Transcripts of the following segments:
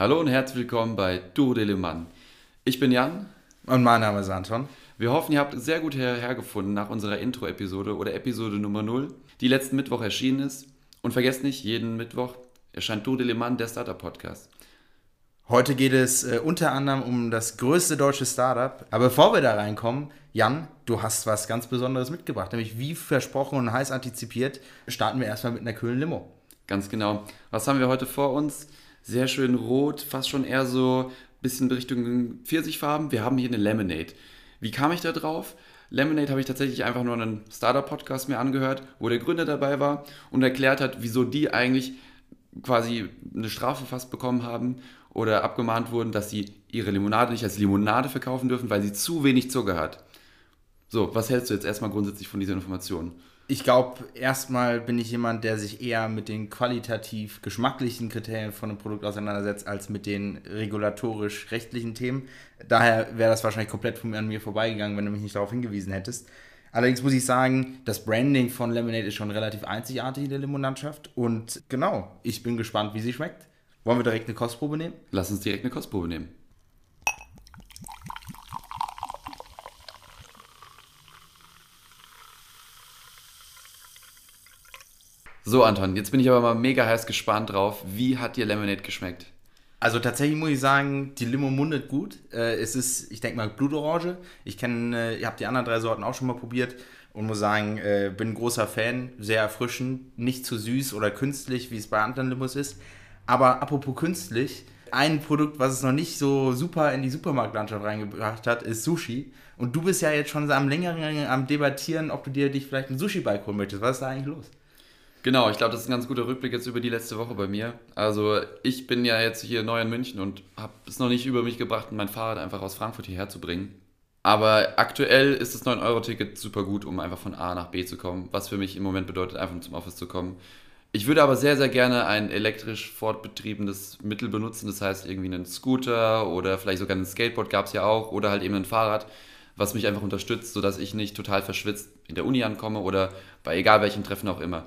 Hallo und herzlich willkommen bei Duo de Le Mans. Ich bin Jan. Und mein Name ist Anton. Wir hoffen, ihr habt sehr gut hergefunden nach unserer Intro-Episode oder Episode Nummer 0, die letzten Mittwoch erschienen ist. Und vergesst nicht, jeden Mittwoch erscheint Duo de Le Mans, der Startup-Podcast. Heute geht es äh, unter anderem um das größte deutsche Startup. Aber bevor wir da reinkommen, Jan, du hast was ganz Besonderes mitgebracht. Nämlich wie versprochen und heiß antizipiert, starten wir erstmal mit einer kühlen Limo. Ganz genau. Was haben wir heute vor uns? Sehr schön rot, fast schon eher so ein bisschen Richtung Pfirsichfarben. Wir haben hier eine Lemonade. Wie kam ich da drauf? Lemonade habe ich tatsächlich einfach nur einen Startup-Podcast mir angehört, wo der Gründer dabei war und erklärt hat, wieso die eigentlich quasi eine Strafe fast bekommen haben oder abgemahnt wurden, dass sie ihre Limonade nicht als Limonade verkaufen dürfen, weil sie zu wenig Zucker hat. So, was hältst du jetzt erstmal grundsätzlich von dieser Information? Ich glaube, erstmal bin ich jemand, der sich eher mit den qualitativ geschmacklichen Kriterien von einem Produkt auseinandersetzt, als mit den regulatorisch-rechtlichen Themen. Daher wäre das wahrscheinlich komplett an mir vorbeigegangen, wenn du mich nicht darauf hingewiesen hättest. Allerdings muss ich sagen, das Branding von Lemonade ist schon relativ einzigartig in der Limonlandschaft. Und genau, ich bin gespannt, wie sie schmeckt. Wollen wir direkt eine Kostprobe nehmen? Lass uns direkt eine Kostprobe nehmen. So, Anton, jetzt bin ich aber mal mega heiß gespannt drauf. Wie hat dir Lemonade geschmeckt? Also tatsächlich muss ich sagen, die Limo mundet gut. Äh, es ist, ich denke mal, Blutorange. Ich kenne, äh, ihr habt die anderen drei Sorten auch schon mal probiert und muss sagen, äh, bin ein großer Fan, sehr erfrischend, nicht zu süß oder künstlich, wie es bei anderen Limos ist. Aber apropos künstlich, ein Produkt, was es noch nicht so super in die Supermarktlandschaft reingebracht hat, ist Sushi. Und du bist ja jetzt schon am längeren am Debattieren, ob du dir dich vielleicht ein Sushi-Bike holen möchtest. Was ist da eigentlich los? Genau, ich glaube, das ist ein ganz guter Rückblick jetzt über die letzte Woche bei mir. Also ich bin ja jetzt hier neu in München und habe es noch nicht über mich gebracht, mein Fahrrad einfach aus Frankfurt hierher zu bringen. Aber aktuell ist das 9-Euro-Ticket super gut, um einfach von A nach B zu kommen, was für mich im Moment bedeutet, einfach zum Office zu kommen. Ich würde aber sehr, sehr gerne ein elektrisch fortbetriebenes Mittel benutzen, das heißt irgendwie einen Scooter oder vielleicht sogar ein Skateboard gab es ja auch oder halt eben ein Fahrrad, was mich einfach unterstützt, sodass ich nicht total verschwitzt in der Uni ankomme oder bei egal welchem Treffen auch immer.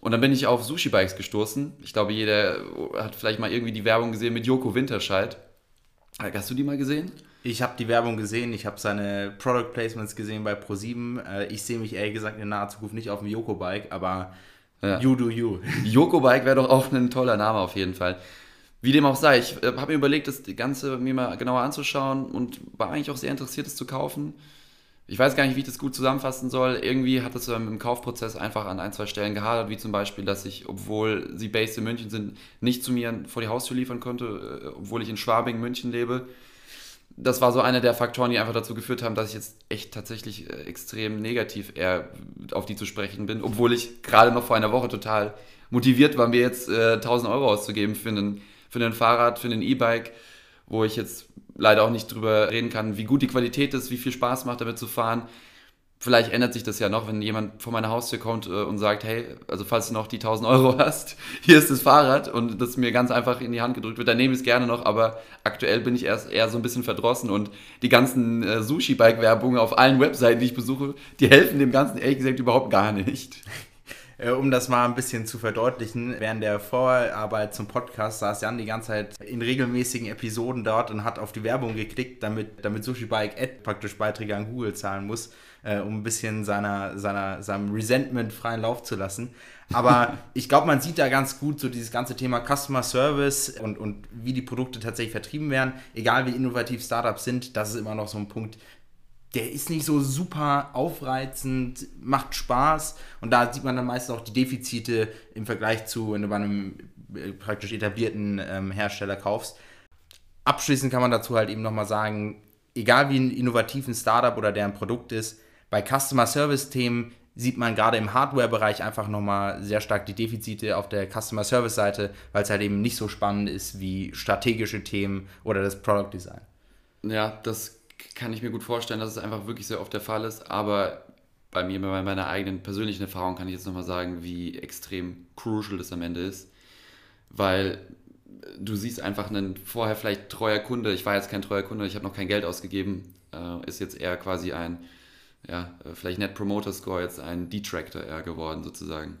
Und dann bin ich auf Sushi-Bikes gestoßen. Ich glaube, jeder hat vielleicht mal irgendwie die Werbung gesehen mit Joko Winterscheid. Hast du die mal gesehen? Ich habe die Werbung gesehen, ich habe seine Product Placements gesehen bei Pro7. Äh, ich sehe mich ehrlich gesagt in naher Zukunft nicht auf dem Joko-Bike, aber ja. you do you. Joko-Bike wäre doch auch ein toller Name auf jeden Fall. Wie dem auch sei, ich äh, habe mir überlegt, das Ganze mir mal genauer anzuschauen und war eigentlich auch sehr interessiert, es zu kaufen ich weiß gar nicht, wie ich das gut zusammenfassen soll. Irgendwie hat es im Kaufprozess einfach an ein, zwei Stellen gehadert, wie zum Beispiel, dass ich, obwohl sie based in München sind, nicht zu mir vor die Haustür liefern konnte, äh, obwohl ich in Schwabing, München lebe. Das war so einer der Faktoren, die einfach dazu geführt haben, dass ich jetzt echt tatsächlich äh, extrem negativ eher auf die zu sprechen bin, obwohl ich gerade noch vor einer Woche total motiviert war, mir jetzt äh, 1000 Euro auszugeben für einen, für einen Fahrrad, für einen E-Bike, wo ich jetzt leider auch nicht drüber reden kann, wie gut die Qualität ist, wie viel Spaß macht damit zu fahren. Vielleicht ändert sich das ja noch, wenn jemand vor meine Haustür kommt äh, und sagt, hey, also falls du noch die 1000 Euro hast, hier ist das Fahrrad und das mir ganz einfach in die Hand gedrückt wird, dann nehme ich es gerne noch, aber aktuell bin ich erst eher so ein bisschen verdrossen und die ganzen äh, Sushi-Bike-Werbungen auf allen Webseiten, die ich besuche, die helfen dem Ganzen ehrlich gesagt überhaupt gar nicht. Äh, um das mal ein bisschen zu verdeutlichen, während der Vorarbeit zum Podcast saß Jan die ganze Zeit in regelmäßigen Episoden dort und hat auf die Werbung geklickt, damit, damit Sushi Bike Ad praktisch Beiträge an Google zahlen muss, äh, um ein bisschen seiner, seiner, seinem Resentment freien Lauf zu lassen. Aber ich glaube, man sieht da ganz gut so dieses ganze Thema Customer Service und, und wie die Produkte tatsächlich vertrieben werden. Egal wie innovativ Startups sind, das ist immer noch so ein Punkt, der ist nicht so super aufreizend, macht Spaß und da sieht man dann meistens auch die Defizite im Vergleich zu, wenn du bei einem äh, praktisch etablierten ähm, Hersteller kaufst. Abschließend kann man dazu halt eben nochmal sagen, egal wie ein innovativen Startup oder deren Produkt ist, bei Customer Service Themen sieht man gerade im Hardware-Bereich einfach nochmal sehr stark die Defizite auf der Customer Service-Seite, weil es halt eben nicht so spannend ist wie strategische Themen oder das Product Design. Ja, das kann ich mir gut vorstellen, dass es einfach wirklich sehr oft der Fall ist. Aber bei mir, bei meiner eigenen persönlichen Erfahrung, kann ich jetzt nochmal sagen, wie extrem crucial das am Ende ist. Weil du siehst einfach einen vorher vielleicht treuer Kunde, ich war jetzt kein treuer Kunde, ich habe noch kein Geld ausgegeben, äh, ist jetzt eher quasi ein, ja, vielleicht Net Promoter Score, jetzt ein Detractor eher geworden sozusagen.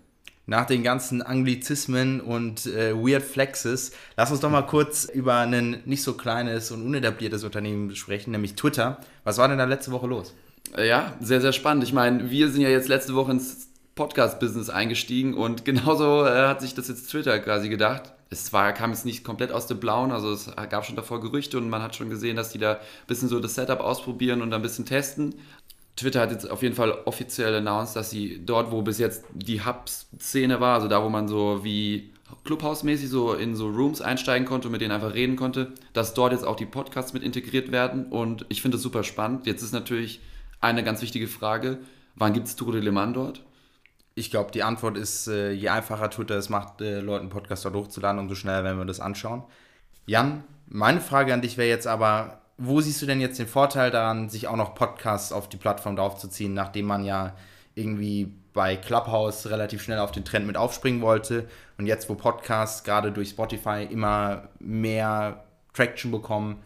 Nach den ganzen Anglizismen und äh, Weird Flexes, lass uns doch mal kurz über ein nicht so kleines und unetabliertes Unternehmen sprechen, nämlich Twitter. Was war denn da letzte Woche los? Ja, sehr, sehr spannend. Ich meine, wir sind ja jetzt letzte Woche ins Podcast-Business eingestiegen und genauso äh, hat sich das jetzt Twitter quasi gedacht. Es war, kam jetzt nicht komplett aus dem Blauen, also es gab schon davor Gerüchte und man hat schon gesehen, dass die da ein bisschen so das Setup ausprobieren und ein bisschen testen. Twitter hat jetzt auf jeden Fall offiziell announced, dass sie dort, wo bis jetzt die Hub-Szene war, also da, wo man so wie Clubhouse-mäßig so in so Rooms einsteigen konnte und mit denen einfach reden konnte, dass dort jetzt auch die Podcasts mit integriert werden und ich finde das super spannend. Jetzt ist natürlich eine ganz wichtige Frage, wann gibt es Tour de Le Mans dort? Ich glaube, die Antwort ist, äh, je einfacher Twitter es macht, äh, Leuten Podcast dort hochzuladen, umso schneller werden wir das anschauen. Jan, meine Frage an dich wäre jetzt aber, wo siehst du denn jetzt den Vorteil daran, sich auch noch Podcasts auf die Plattform draufzuziehen, nachdem man ja irgendwie bei Clubhouse relativ schnell auf den Trend mit aufspringen wollte und jetzt, wo Podcasts gerade durch Spotify immer mehr Traction bekommen,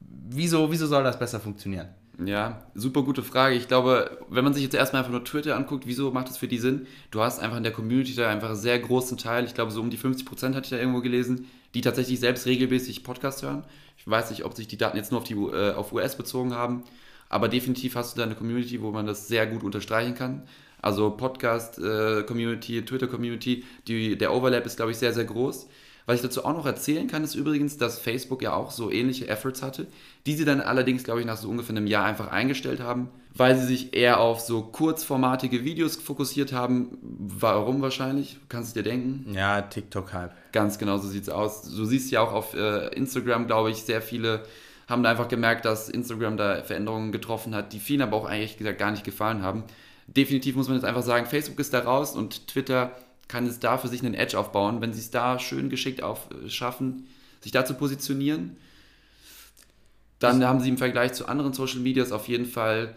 wieso, wieso soll das besser funktionieren? Ja, super gute Frage. Ich glaube, wenn man sich jetzt erstmal einfach nur Twitter anguckt, wieso macht das für die Sinn? Du hast einfach in der Community da einfach einen sehr großen Teil, ich glaube so um die 50 Prozent hatte ich da irgendwo gelesen, die tatsächlich selbst regelmäßig Podcasts hören. Ich weiß nicht, ob sich die Daten jetzt nur auf, die, äh, auf US bezogen haben, aber definitiv hast du da eine Community, wo man das sehr gut unterstreichen kann. Also Podcast-Community, äh, Twitter-Community, der Overlap ist, glaube ich, sehr, sehr groß. Was ich dazu auch noch erzählen kann, ist übrigens, dass Facebook ja auch so ähnliche Efforts hatte, die sie dann allerdings, glaube ich, nach so ungefähr einem Jahr einfach eingestellt haben, weil sie sich eher auf so kurzformatige Videos fokussiert haben. Warum wahrscheinlich? Kannst du dir denken? Ja, TikTok-Hype. Ganz genau, so sieht es aus. Du siehst ja auch auf äh, Instagram, glaube ich, sehr viele haben da einfach gemerkt, dass Instagram da Veränderungen getroffen hat, die vielen aber auch eigentlich gesagt gar nicht gefallen haben. Definitiv muss man jetzt einfach sagen, Facebook ist da raus und Twitter kann es da für sich einen Edge aufbauen, wenn sie es da schön geschickt auf, äh, schaffen, sich da zu positionieren. Dann haben sie im Vergleich zu anderen Social Medias auf jeden Fall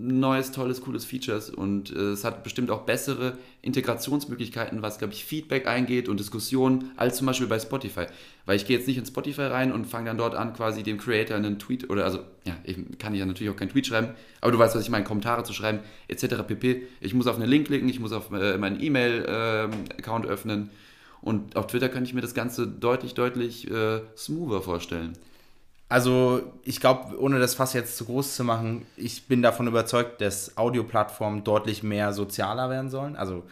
neues, tolles, cooles Features und äh, es hat bestimmt auch bessere Integrationsmöglichkeiten, was, glaube ich, Feedback eingeht und Diskussionen, als zum Beispiel bei Spotify. Weil ich gehe jetzt nicht in Spotify rein und fange dann dort an, quasi dem Creator einen Tweet oder, also, ja, eben kann ich ja natürlich auch keinen Tweet schreiben, aber du weißt, was ich meine, Kommentare zu schreiben, etc. pp. Ich muss auf einen Link klicken, ich muss auf äh, meinen E-Mail-Account ähm, öffnen und auf Twitter könnte ich mir das Ganze deutlich, deutlich äh, smoother vorstellen. Also ich glaube, ohne das Fass jetzt zu groß zu machen, ich bin davon überzeugt, dass Audioplattformen deutlich mehr sozialer werden sollen. Also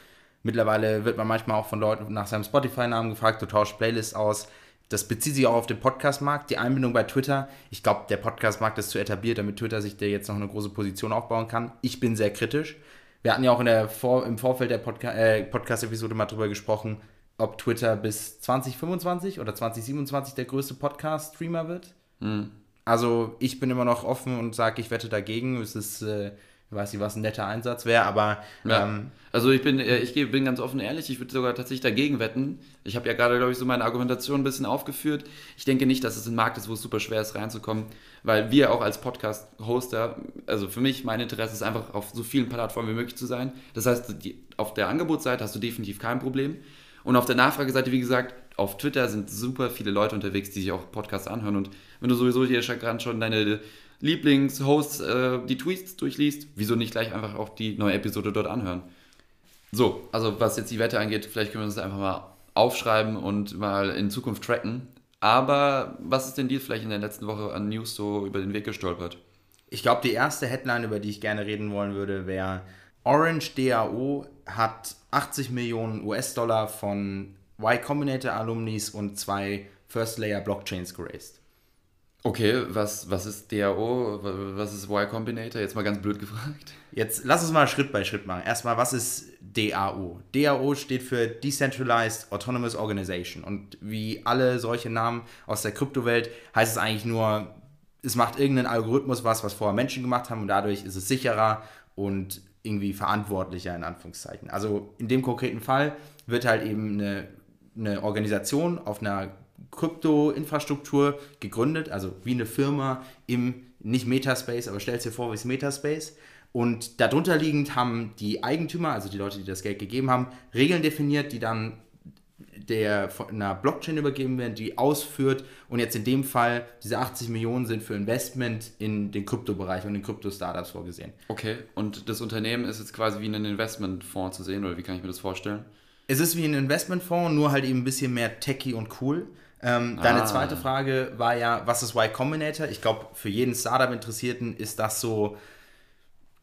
mittlerweile wird man manchmal auch von Leuten nach seinem Spotify-Namen gefragt, du tauschst Playlists aus. Das bezieht sich auch auf den Podcast-Markt. Die Einbindung bei Twitter, ich glaube, der Podcast-Markt ist zu etabliert, damit Twitter sich da jetzt noch eine große Position aufbauen kann. Ich bin sehr kritisch. Wir hatten ja auch in der Vor im Vorfeld der Podca äh, Podcast-Episode mal drüber gesprochen, ob Twitter bis 2025 oder 2027 der größte Podcast-Streamer wird. Mhm. Also ich bin immer noch offen und sage, ich wette dagegen. Es ist, äh, ich weiß nicht, was ein netter Einsatz wäre, aber... Ja. Ähm, also ich bin, äh, ich bin ganz offen ehrlich, ich würde sogar tatsächlich dagegen wetten. Ich habe ja gerade, glaube ich, so meine Argumentation ein bisschen aufgeführt. Ich denke nicht, dass es ein Markt ist, wo es super schwer ist, reinzukommen, weil wir auch als Podcast-Hoster, also für mich, mein Interesse ist einfach, auf so vielen Plattformen wie möglich zu sein. Das heißt, die, auf der Angebotsseite hast du definitiv kein Problem. Und auf der Nachfrageseite, wie gesagt, auf Twitter sind super viele Leute unterwegs, die sich auch Podcasts anhören. Und wenn du sowieso hier gerade schon deine Lieblingshosts äh, die Tweets durchliest, wieso nicht gleich einfach auch die neue Episode dort anhören? So, also was jetzt die Wette angeht, vielleicht können wir uns einfach mal aufschreiben und mal in Zukunft tracken. Aber was ist denn dir vielleicht in der letzten Woche an News so über den Weg gestolpert? Ich glaube, die erste Headline, über die ich gerne reden wollen würde, wäre Orange DAO hat 80 Millionen US-Dollar von Y Combinator Alumnis und zwei First Layer Blockchains geraced. Okay, was, was ist DAO? Was ist Y Combinator? Jetzt mal ganz blöd gefragt. Jetzt lass uns mal Schritt bei Schritt machen. Erstmal, was ist DAO? DAO steht für Decentralized Autonomous Organization. Und wie alle solche Namen aus der Kryptowelt heißt es eigentlich nur, es macht irgendeinen Algorithmus was, was vorher Menschen gemacht haben und dadurch ist es sicherer und irgendwie verantwortlicher in Anführungszeichen. Also in dem konkreten Fall wird halt eben eine eine Organisation auf einer Krypto-Infrastruktur gegründet, also wie eine Firma im, nicht Metaspace, aber stellt dir vor, wie es Metaspace. Und darunter liegend haben die Eigentümer, also die Leute, die das Geld gegeben haben, Regeln definiert, die dann der von einer Blockchain übergeben werden, die ausführt. Und jetzt in dem Fall, diese 80 Millionen sind für Investment in den Kryptobereich und in Krypto-Startups vorgesehen. Okay, und das Unternehmen ist jetzt quasi wie ein Investmentfonds zu sehen, oder wie kann ich mir das vorstellen? Es ist wie ein Investmentfonds, nur halt eben ein bisschen mehr techy und cool. Ähm, deine Ah. zweite Frage war ja, was ist Y Combinator? Ich glaube, für jeden Startup-Interessierten ist das so,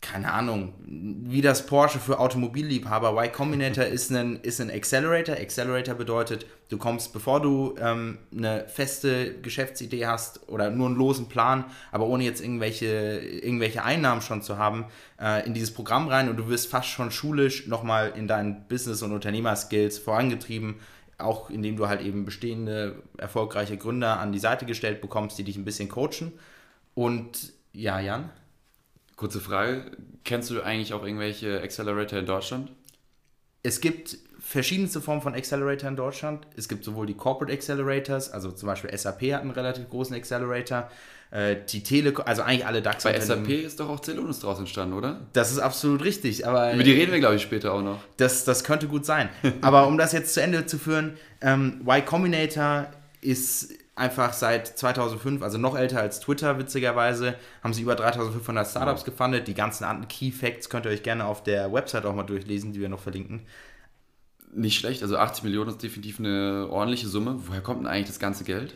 keine Ahnung, wie das Porsche für Automobilliebhaber. Y Combinator ist ein, ist ein Accelerator. Accelerator bedeutet, du kommst, bevor du ähm, eine feste Geschäftsidee hast oder nur einen losen Plan, aber ohne jetzt irgendwelche, irgendwelche Einnahmen schon zu haben, äh, in dieses Programm rein und du wirst fast schon schulisch nochmal in deinen Business- und Unternehmerskills vorangetrieben auch indem du halt eben bestehende, erfolgreiche Gründer an die Seite gestellt bekommst, die dich ein bisschen coachen. Und ja, Jan? Kurze Frage, kennst du eigentlich auch irgendwelche Accelerator in Deutschland? Es gibt verschiedenste Formen von Accelerator in Deutschland. Es gibt sowohl die Corporate Accelerators, also zum Beispiel SAP hat einen relativ großen Accelerator, äh, die Telekom, also eigentlich alle dax Bei SAP ist doch auch Celonis draus entstanden, oder? Das ist absolut richtig, aber Über die reden wir, glaube ich, später auch noch. Das, das könnte gut sein. Aber um das jetzt zu Ende zu führen, ähm, Y Combinator ist einfach seit 2005, also noch älter als Twitter, witzigerweise, haben sie über 3500 Startups gefundet. Die ganzen anderen Key Facts könnt ihr euch gerne auf der Website auch mal durchlesen, die wir noch verlinken. Nicht schlecht, also 80 Millionen ist definitiv eine ordentliche Summe. Woher kommt denn eigentlich das ganze Geld?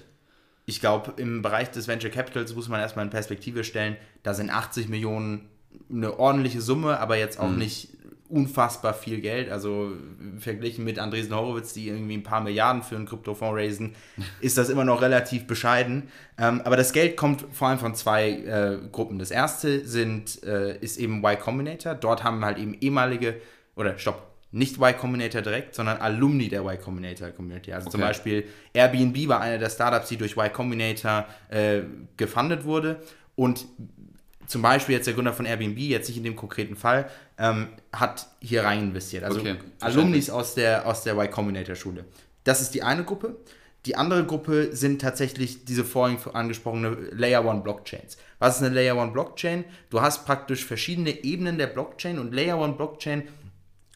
Ich glaube, im Bereich des Venture Capitals muss man erstmal in Perspektive stellen, da sind 80 Millionen eine ordentliche Summe, aber jetzt auch nicht unfassbar viel Geld. Also verglichen mit Andresen Horowitz, die irgendwie ein paar Milliarden für einen Kryptofonds raisen, ist das immer noch relativ bescheiden. Ähm, aber das Geld kommt vor allem von zwei äh, Gruppen. Das erste sind, äh, ist eben Y Combinator. Dort haben halt eben ehemalige, oder stopp, nicht Y Combinator direkt, sondern Alumni der Y Combinator Community. Also zum Okay. Beispiel Airbnb war einer der Startups, die durch Y Combinator äh, gefundet wurde. Und zum Beispiel jetzt der Gründer von Airbnb, jetzt nicht in dem konkreten Fall, ähm, hat hier rein investiert. Also Okay, Alumnis aus der, aus der Y Combinator Schule. Das ist die eine Gruppe. Die andere Gruppe sind tatsächlich diese vorhin angesprochene Layer One Blockchains. Was ist eine Layer One Blockchain? Du hast praktisch verschiedene Ebenen der Blockchain und Layer One Blockchain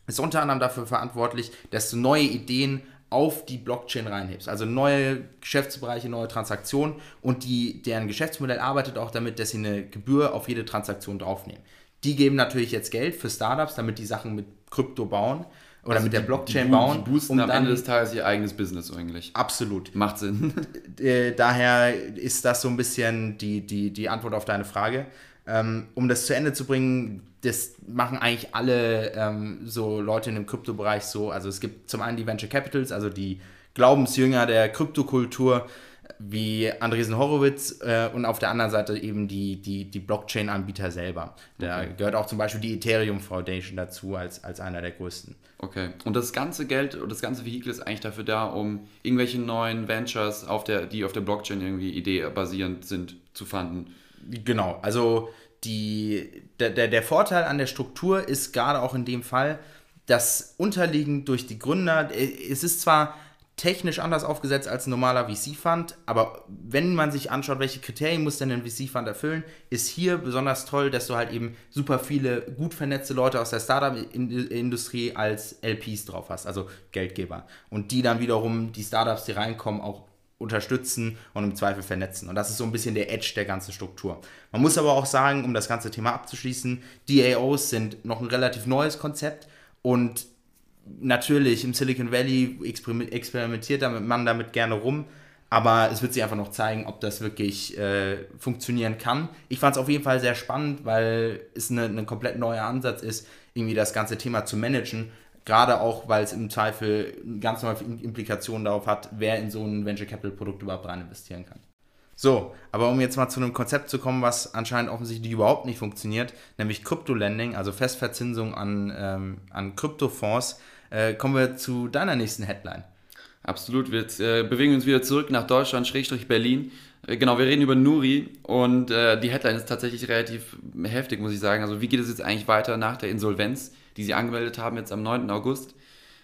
ist unter anderem dafür verantwortlich, dass du neue Ideen auf die Blockchain reinhebst. Also neue Geschäftsbereiche, neue Transaktionen und die, deren Geschäftsmodell arbeitet auch damit, dass sie eine Gebühr auf jede Transaktion draufnehmen. Die geben natürlich jetzt Geld für Startups, damit die Sachen mit Krypto bauen oder mit der Also Die- Blockchain die, bauen. Die boosten am Ende des Tages ihr eigenes Business eigentlich. absolut. Macht Sinn. Äh, daher ist das so ein bisschen die, die, die Antwort auf deine Frage. Ähm, um das zu Ende zu bringen, das machen eigentlich alle ähm, so Leute in dem Kryptobereich so. Also es gibt zum einen die Venture Capitals, also die Glaubensjünger der Kryptokultur, wie Andresen Horowitz äh, und auf der anderen Seite eben die, die, die Blockchain-Anbieter selber. Da gehört auch zum Beispiel die Ethereum Foundation dazu als, als einer der größten. Okay. Und das ganze Geld und das ganze Vehikel ist eigentlich dafür da, um irgendwelche neuen Ventures, auf der, die auf der Blockchain irgendwie Idee basierend sind, zu fanden. Genau, also die, der, der, Vorteil an der Struktur ist gerade auch in dem Fall, dass unterliegend durch die Gründer, äh, es ist zwar technisch anders aufgesetzt als ein normaler VC-Fund, aber wenn man sich anschaut, welche Kriterien muss denn ein VC-Fund erfüllen, ist hier besonders toll, dass du halt eben super viele gut vernetzte Leute aus der Startup-Industrie als LPs drauf hast, also Geldgeber. Und die dann wiederum die Startups, die reinkommen, auch unterstützen und im Zweifel vernetzen. Und das ist so ein bisschen der Edge der ganzen Struktur. Man muss aber auch sagen, um das ganze Thema abzuschließen, DAOs sind noch ein relativ neues Konzept und natürlich im Silicon Valley experim- experimentiert man damit gerne rum, aber es wird sich einfach noch zeigen, ob das wirklich äh, funktionieren kann. Ich fand es auf jeden Fall sehr spannend, weil es ein komplett neuer Ansatz ist, irgendwie das ganze Thema zu managen. Gerade auch, weil es im Zweifel ganz neue Implikationen darauf hat, wer in so ein Venture Capital Produkt überhaupt rein investieren kann. So, aber um jetzt mal zu einem Konzept zu kommen, was anscheinend offensichtlich überhaupt nicht funktioniert, nämlich Kryptolending, also Festverzinsung an, ähm, an Kryptofonds, äh, kommen wir zu deiner nächsten Headline. Absolut. Wir jetzt, äh, bewegen uns wieder zurück nach Deutschland, Schrägstrich Berlin. Äh, genau, wir reden über Nuri und äh, die Headline ist tatsächlich relativ heftig, muss ich sagen. Also wie geht es jetzt eigentlich weiter nach der Insolvenz, die sie angemeldet haben jetzt am 9. August?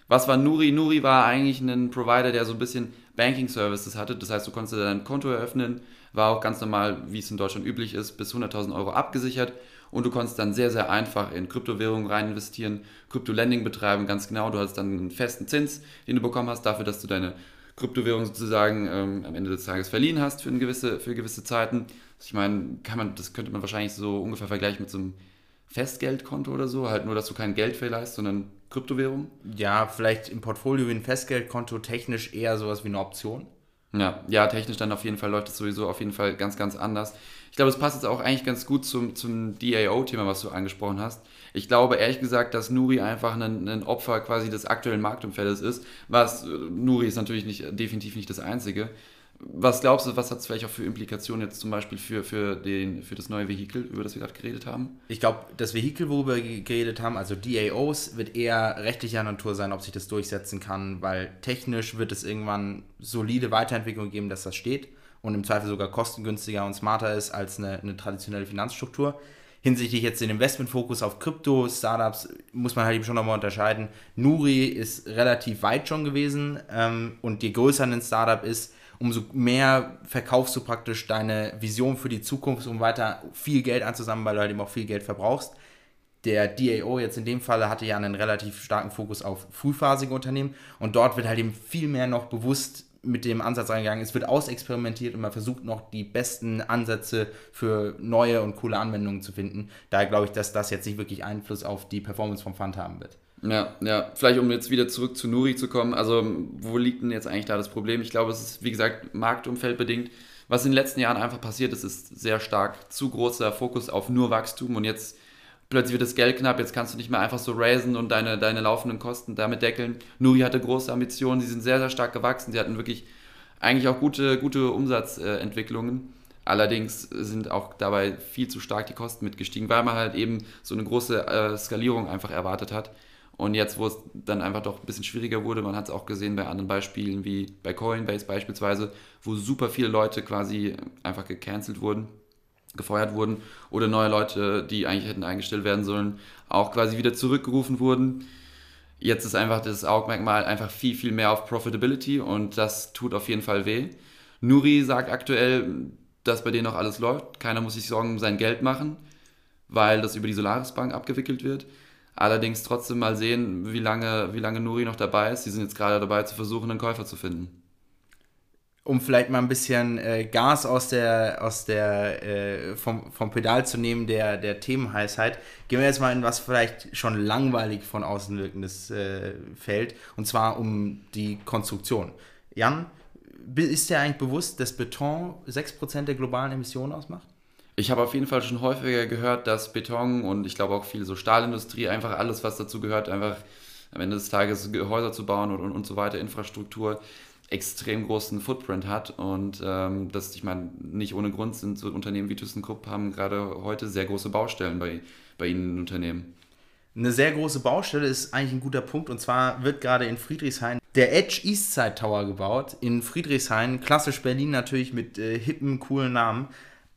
Was war Nuri? Nuri war eigentlich ein Provider, der so ein bisschen Banking Services hatte. Das heißt, du konntest dein Konto eröffnen, war auch ganz normal, wie es in Deutschland üblich ist, bis 100.000 Euro abgesichert. und du konntest dann sehr, sehr einfach in Kryptowährungen rein investieren, Krypto-Lending betreiben, ganz genau. Du hast dann einen festen Zins, den du bekommen hast, dafür, dass du deine Kryptowährung sozusagen ähm, am Ende des Tages verliehen hast für, gewisse, für gewisse Zeiten. Ich meine, kann man, das könnte man wahrscheinlich so ungefähr vergleichen mit so einem Festgeldkonto oder so, halt nur, dass du kein Geld verleihst, sondern Kryptowährung. Ja, vielleicht im Portfolio wie ein Festgeldkonto technisch eher sowas wie eine Option. Ja, ja, technisch dann auf jeden Fall läuft es sowieso auf jeden Fall ganz, ganz anders. Ich glaube, es passt jetzt auch eigentlich ganz gut zum, zum DAO-Thema, was du angesprochen hast. Ich glaube ehrlich gesagt, dass Nuri einfach ein, ein Opfer quasi des aktuellen Marktumfeldes ist. Was äh, Nuri ist natürlich nicht, definitiv nicht das Einzige. Was glaubst du, was hat es vielleicht auch für Implikationen jetzt zum Beispiel für, für, den, für das neue Vehikel, über das wir gerade geredet haben? Ich glaube, das Vehikel, worüber wir geredet haben, also DAOs, wird eher rechtlicher Natur sein, ob sich das durchsetzen kann, weil technisch wird es irgendwann solide Weiterentwicklung geben, dass das steht und im Zweifel sogar kostengünstiger und smarter ist als eine, eine traditionelle Finanzstruktur. Hinsichtlich jetzt den Investmentfokus auf Krypto-Startups muss man halt eben schon nochmal unterscheiden. Nuri ist relativ weit schon gewesen ähm, und je größer ein Startup ist, umso mehr verkaufst du praktisch deine Vision für die Zukunft, um weiter viel Geld anzusammeln, weil du halt eben auch viel Geld verbrauchst. Der DAO jetzt in dem Falle hatte ja einen relativ starken Fokus auf frühphasige Unternehmen und dort wird halt eben viel mehr noch bewusst mit dem Ansatz reingegangen. Es wird ausexperimentiert und man versucht noch die besten Ansätze für neue und coole Anwendungen zu finden. Daher glaube ich, dass das jetzt nicht wirklich Einfluss auf die Performance vom Fund haben wird. Ja, ja, vielleicht um jetzt wieder zurück zu Nuri zu kommen. Also, wo liegt denn jetzt eigentlich da das Problem? Ich glaube, es ist, wie gesagt, marktumfeldbedingt. Was in den letzten Jahren einfach passiert ist, ist sehr stark zu großer Fokus auf nur Wachstum und jetzt plötzlich wird das Geld knapp, jetzt kannst du nicht mehr einfach so raisen und deine, deine laufenden Kosten damit deckeln. Nuri hatte große Ambitionen, sie sind sehr, sehr stark gewachsen, sie hatten wirklich eigentlich auch gute, gute Umsatzentwicklungen. Allerdings sind auch dabei viel zu stark die Kosten mitgestiegen, weil man halt eben so eine große äh, Skalierung einfach erwartet hat. Und jetzt, wo es dann einfach doch ein bisschen schwieriger wurde, man hat es auch gesehen bei anderen Beispielen wie bei Coinbase beispielsweise, wo super viele Leute quasi einfach gecancelt wurden, gefeuert wurden oder neue Leute, die eigentlich hätten eingestellt werden sollen, auch quasi wieder zurückgerufen wurden. Jetzt ist einfach das Augmerkmal einfach viel, viel mehr auf Profitability und das tut auf jeden Fall weh. Nuri sagt aktuell, dass bei denen noch alles läuft. Keiner muss sich Sorgen um sein Geld machen, weil das über die Solaris Bank abgewickelt wird. Allerdings trotzdem mal sehen, wie lange, wie lange Nuri noch dabei ist. Sie sind jetzt gerade dabei zu versuchen, einen Käufer zu finden. Um vielleicht mal ein bisschen äh, Gas aus der, aus der, äh, vom, vom Pedal zu nehmen, der, der Themenheißheit, gehen wir jetzt mal in was vielleicht schon langweilig von außen wirkendes äh, Feld, und zwar um die Konstruktion. Jan, ist dir eigentlich bewusst, dass Beton 6% der globalen Emissionen ausmacht? Ich habe auf jeden Fall schon häufiger gehört, dass Beton und ich glaube auch viel so Stahlindustrie, einfach alles, was dazu gehört, einfach am Ende des Tages Häuser zu bauen und, und, und so weiter, Infrastruktur, extrem großen Footprint hat. Und ähm, das, ich meine, nicht ohne Grund sind so Unternehmen wie ThyssenKrupp haben gerade heute sehr große Baustellen bei, bei ihnen in Unternehmen. Eine sehr große Baustelle ist eigentlich ein guter Punkt und zwar wird gerade in Friedrichshain der Edge Eastside Tower gebaut. In Friedrichshain, klassisch Berlin natürlich mit äh, hippen, coolen Namen.